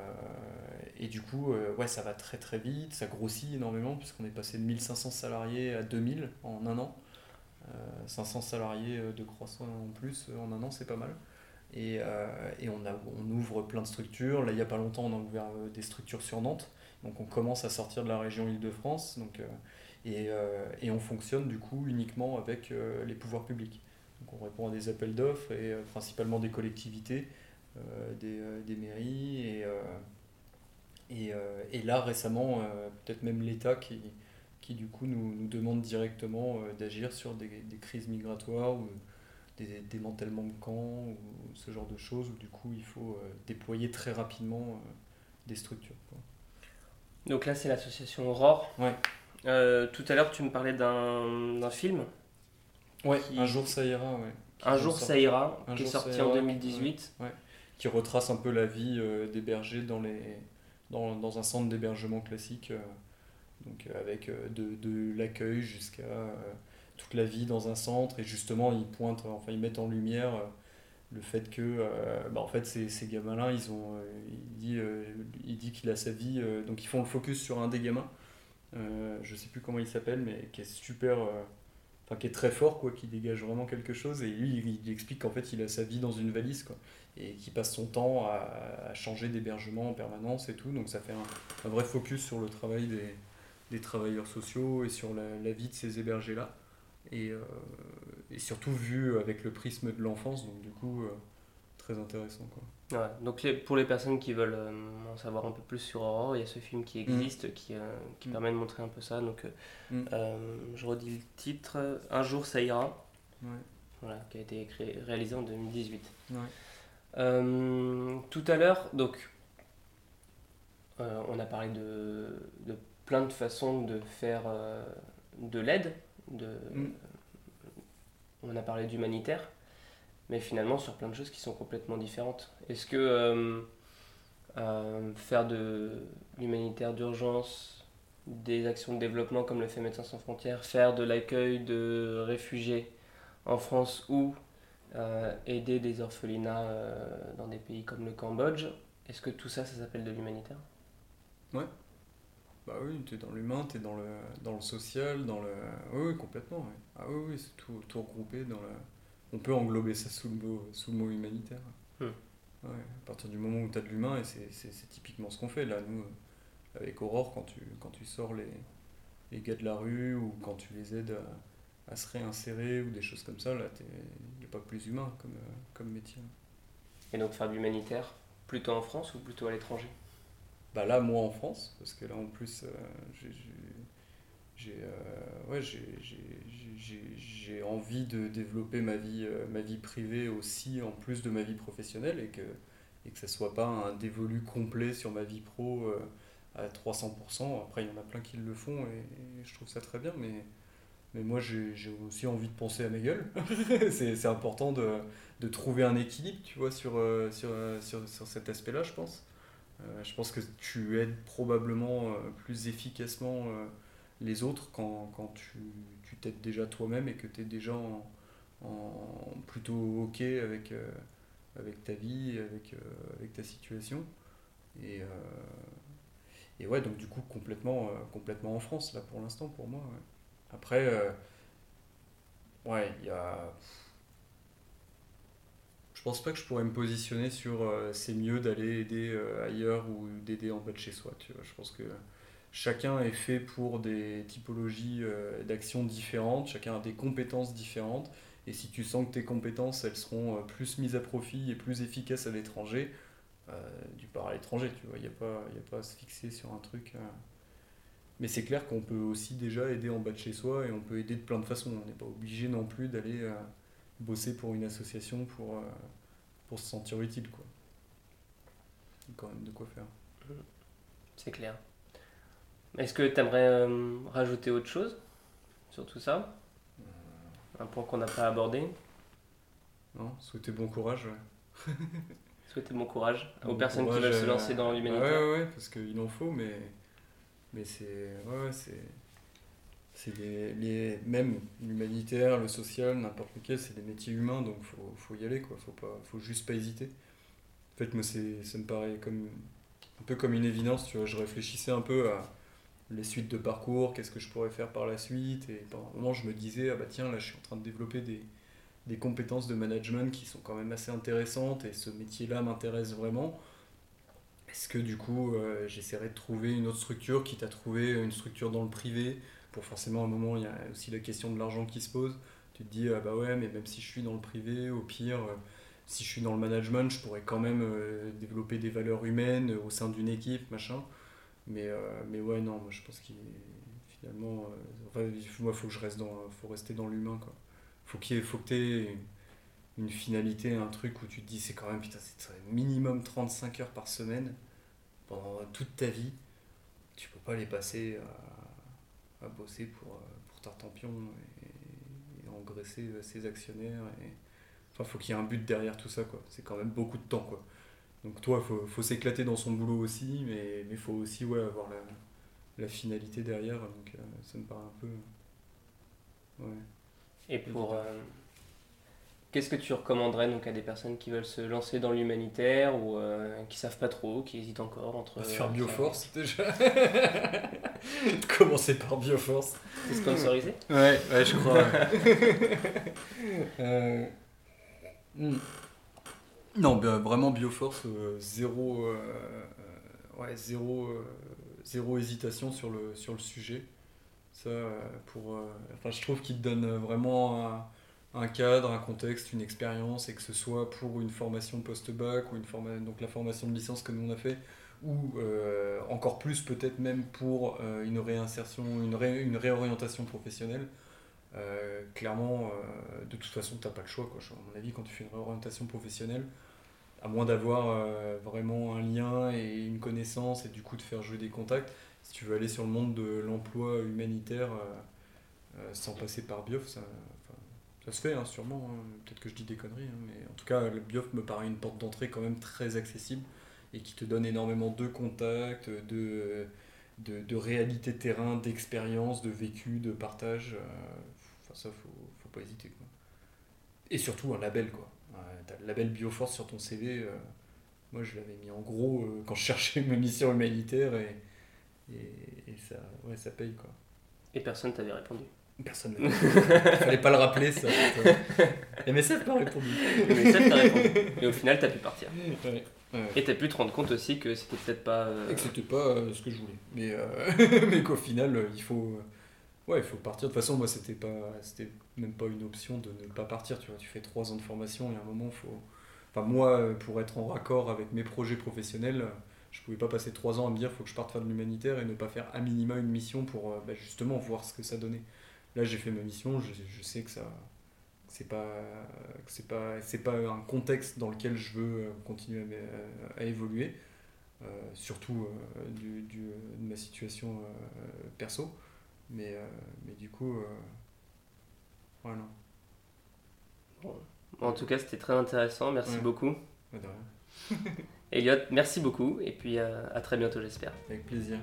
du coup, euh, ouais, ça va très très vite, ça grossit énormément, puisqu'on est passé de 1500 salariés à 2000 en un an. 500 salariés de croissance en plus en un an, c'est pas mal. Et, et on, a, on, ouvre plein de structures. Là, il n'y a pas longtemps, on a ouvert des structures sur Nantes. Donc, on commence à sortir de la région Île-de-France. Donc, et, euh, et, on fonctionne du coup uniquement avec euh, les pouvoirs publics. Donc on répond à des appels d'offres et euh, principalement des collectivités, des, des, mairies et, et, et, là récemment peut-être même l'État qui, qui du coup nous, nous demande directement d'agir sur des, des, crises migratoires des démantèlements de camps ou ce genre de choses où du coup il faut déployer très rapidement des structures. Donc là c'est l'association Aurore. Ouais. Euh, tout à l'heure, tu me parlais d'un film. Ouais, Un jour ça ira, ouais. Un jour ça ira, qui est sorti en 2018. Ouais, Qui retrace un peu la vie euh, des bergers dans, les, dans, dans un centre d'hébergement classique. Euh, donc avec de, de l'accueil jusqu'à toute la vie dans un centre. Et justement, ils pointent, enfin, ils mettent en lumière le fait que bah, en fait ces, ces gamins là ils ont il dit il dit qu'il a sa vie donc ils font le focus sur un des gamins euh, je sais plus comment il s'appelle, mais qui est super. Euh, enfin, qui est très fort, quoi, qui dégage vraiment quelque chose. Et lui, il, explique qu'en fait, il a sa vie dans une valise, quoi. Et qui passe son temps à, changer d'hébergement en permanence et tout. Donc, ça fait un, vrai focus sur le travail des, des travailleurs sociaux et sur la, vie de ces hébergés-là. Et, euh, et, surtout vu avec le prisme de l'enfance, donc du coup, très intéressant, quoi donc pour les personnes qui veulent euh, en savoir un peu plus sur Aurore, il y a ce film qui mm. existe, qui, euh, qui mm. permet de montrer un peu ça. Donc euh, mm. je redis le titre, Un jour ça ira, voilà, qui a été écrit, réalisé en 2018. tout à l'heure, donc on a parlé de, de, plein de façons de faire de l'aide, de, on a parlé d'humanitaire mais finalement sur plein de choses qui sont complètement différentes. Est-ce que euh, euh, faire de l'humanitaire d'urgence, des actions de développement comme le fait Médecins sans frontières, faire de l'accueil de réfugiés en France ou euh, aider des orphelinats dans des pays comme le Cambodge, est-ce que tout ça, ça s'appelle de l'humanitaire? Ouais. Bah oui, tu es dans l'humain, tu es dans le, dans le social, dans le... Oui, oui complètement. Ah oui, oui c'est tout, tout regroupé dans le on peut englober ça sous le mot, sous le mot humanitaire. Hmm. à partir du moment où tu as de l'humain, et c'est typiquement ce qu'on fait là, nous, avec Aurore, quand tu, quand tu sors les, les gars de la rue ou quand tu les aides à, se réinsérer ou des choses comme ça, là, il n'y a pas plus humain comme, comme métier. Et donc faire de l'humanitaire, plutôt en France ou plutôt à l'étranger? Bah là, moi en France, parce que là en plus, euh, j'ai ouais, j'ai envie de développer ma vie, ma vie privée aussi en plus de ma vie professionnelle et que, et que soit pas un dévolu complet sur ma vie pro à 300%. Après, il y en a plein qui le font et, je trouve ça très bien, mais, mais moi j'ai aussi envie de penser à mes gueules. c'est important de, de, trouver un équilibre, tu vois, sur, euh, sur, euh, sur, sur cet aspect-là, je pense. Euh, je pense que tu aides probablement plus efficacement les autres quand, quand tu t'aides déjà toi-même et que tu es déjà en, plutôt OK avec, avec ta vie, avec, avec ta situation. Et, et ouais, donc du coup, complètement, euh, complètement en France, là, pour l'instant, pour moi. Après, euh, ouais, il y a. Pense pas que je pourrais me positionner sur euh, c'est mieux d'aller aider ailleurs ou d'aider en bas de chez soi. Tu vois. Je pense que chacun est fait pour des typologies d'actions différentes, chacun a des compétences différentes. Et si tu sens que tes compétences, elles seront plus mises à profit et plus efficaces à l'étranger, euh, du part à l'étranger, tu vois. Il n'y a, pas, a pas à se fixer sur un truc. Euh. Mais c'est clair qu'on peut aussi déjà aider en bas de chez soi et on peut aider de plein de façons. On n'est pas obligé non plus d'aller euh, bosser pour une association pour, pour se sentir utile. Quoi. Il y a quand même de quoi faire. C'est clair. Est-ce que tu aimerais rajouter autre chose sur tout ça? Un point qu'on n'a pas abordé? Non, souhaiter bon courage. Ouais. souhaiter bon courage aux personnes qui veulent se lancer dans l'humanité. Ouais, ouais, parce qu'il en faut, mais, mais c'est. Ouais, c'est. C'est les, même l'humanitaire, le social, n'importe lequel, c'est des métiers humains, donc faut, faut y aller, quoi. Faut, pas, faut juste pas hésiter. En fait, moi, ça me paraît comme, un peu comme une évidence, tu vois. Je réfléchissais un peu à les suites de parcours, qu'est-ce que je pourrais faire par la suite, et pendant un moment, je me disais, ah bah tiens, là, je suis en train de développer des, des compétences de management qui sont quand même assez intéressantes et ce métier-là m'intéresse vraiment. Est-ce que du coup euh, j'essaierai de trouver une autre structure, quitte à trouver une structure dans le privé Pour forcément, un moment, il y a aussi la question de l'argent qui se pose. Tu te dis, ah bah ouais, mais même si je suis dans le privé, au pire, euh, si je suis dans le management, je pourrais quand même euh, développer des valeurs humaines au sein d'une équipe, machin. Mais, mais ouais, non, moi je pense qu'il finalement, enfin, moi, faut que je reste dans, faut rester dans l'humain, quoi faut qu'il faut que tu aies une finalité, un truc où tu te dis c'est quand même putain c'est minimum 35 heures par semaine pendant toute ta vie. Tu peux pas les passer à, à bosser pour, pour Tartampion et, et engraisser ses actionnaires. Et, enfin, faut qu'il y ait un but derrière tout ça quoi. C'est quand même beaucoup de temps quoi. Donc toi, faut, faut s'éclater dans son boulot aussi, mais il faut aussi ouais, avoir la, la finalité derrière. Donc euh, ça me paraît un peu... Ouais. Et pour. Euh, qu'est-ce que tu recommanderais donc à des personnes qui veulent se lancer dans l'humanitaire ou euh, qui savent pas trop, qui hésitent encore entre. Faire Bioforce déjà. Commencer par Bioforce. C'est sponsorisé? Ouais, ouais, je crois. Euh, hmm. Non, ben, vraiment Bioforce, zéro, ouais, zéro, zéro hésitation sur le, sur le sujet. Ça, pour, euh, enfin, je trouve qu'il te donne vraiment un, cadre, un contexte, une expérience, et que ce soit pour une formation post-bac ou une donc la formation de licence que nous on a fait, ou euh, encore plus peut-être même pour euh, une réinsertion, une, une réorientation professionnelle. clairement, de toute façon, tu n'as pas le choix. Quoi. À mon avis, quand tu fais une réorientation professionnelle, à moins d'avoir vraiment un lien et une connaissance et du coup de faire jouer des contacts, si tu veux aller sur le monde de l'emploi humanitaire euh, euh, sans passer par Biof, ça, ça se fait hein, sûrement. Hein. Peut-être que je dis des conneries, hein, mais en tout cas, le Biof me paraît une porte d'entrée quand même très accessible et qui te donne énormément de contacts, de, de, réalité terrain, d'expérience, de vécu, de partage. Euh, enfin, ça, faut, faut pas hésiter. Quoi. Et surtout un label, quoi. T'as le label Bioforce sur ton CV. moi, je l'avais mis en gros quand je cherchais mes missions humanitaires et et, ça, ouais, ça paye quoi. Et personne t'avait répondu? Personne ne fallait pas le rappeler ça. MSF t'a répondu. MSF t'a répondu. Et au final, t'as pu partir. Ouais, ouais. Et t'as pu te rendre compte aussi que c'était peut-être pas. Euh, et que c'était pas euh, ce que je voulais. Mais, euh, mais qu'au final, il faut. Ouais, il faut partir. De toute façon, moi, c'était pas, c'était même pas une option de ne pas partir. Tu vois, tu fais trois ans de formation et à un moment, faut. Enfin, moi, pour être en raccord avec mes projets professionnels, je pouvais pas passer trois ans à me dire faut que je parte faire de l'humanitaire et ne pas faire à minima une mission pour euh, bah, justement voir ce que ça donnait. Là, j'ai fait ma mission, je, je sais que ça c'est pas c'est pas c'est pas un contexte dans lequel je veux euh, continuer à, à évoluer euh, surtout du, du, de ma situation perso mais mais du coup voilà bon. en tout cas c'était très intéressant merci Ouais. beaucoup de rien. Elliot merci beaucoup et puis euh, à très bientôt j'espère avec plaisir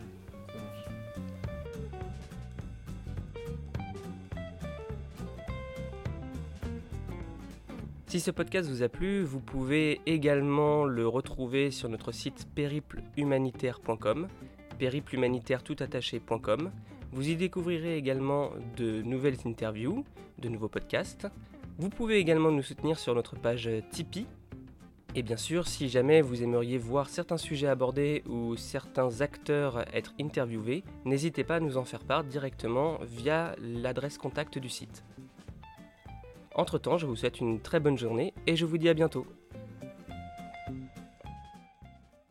Si ce podcast vous a plu, vous pouvez également le retrouver sur notre site périplehumanitaire.com, périplehumanitaire-toutattaché.com. Vous y découvrirez également de nouvelles interviews, de nouveaux podcasts. Vous pouvez également nous soutenir sur notre page Tipeee. Et bien sûr, si jamais vous aimeriez voir certains sujets abordés ou certains acteurs être interviewés, n'hésitez pas à nous en faire part directement via l'adresse contact du site. Entre-temps, je vous souhaite une très bonne journée et je vous dis à bientôt.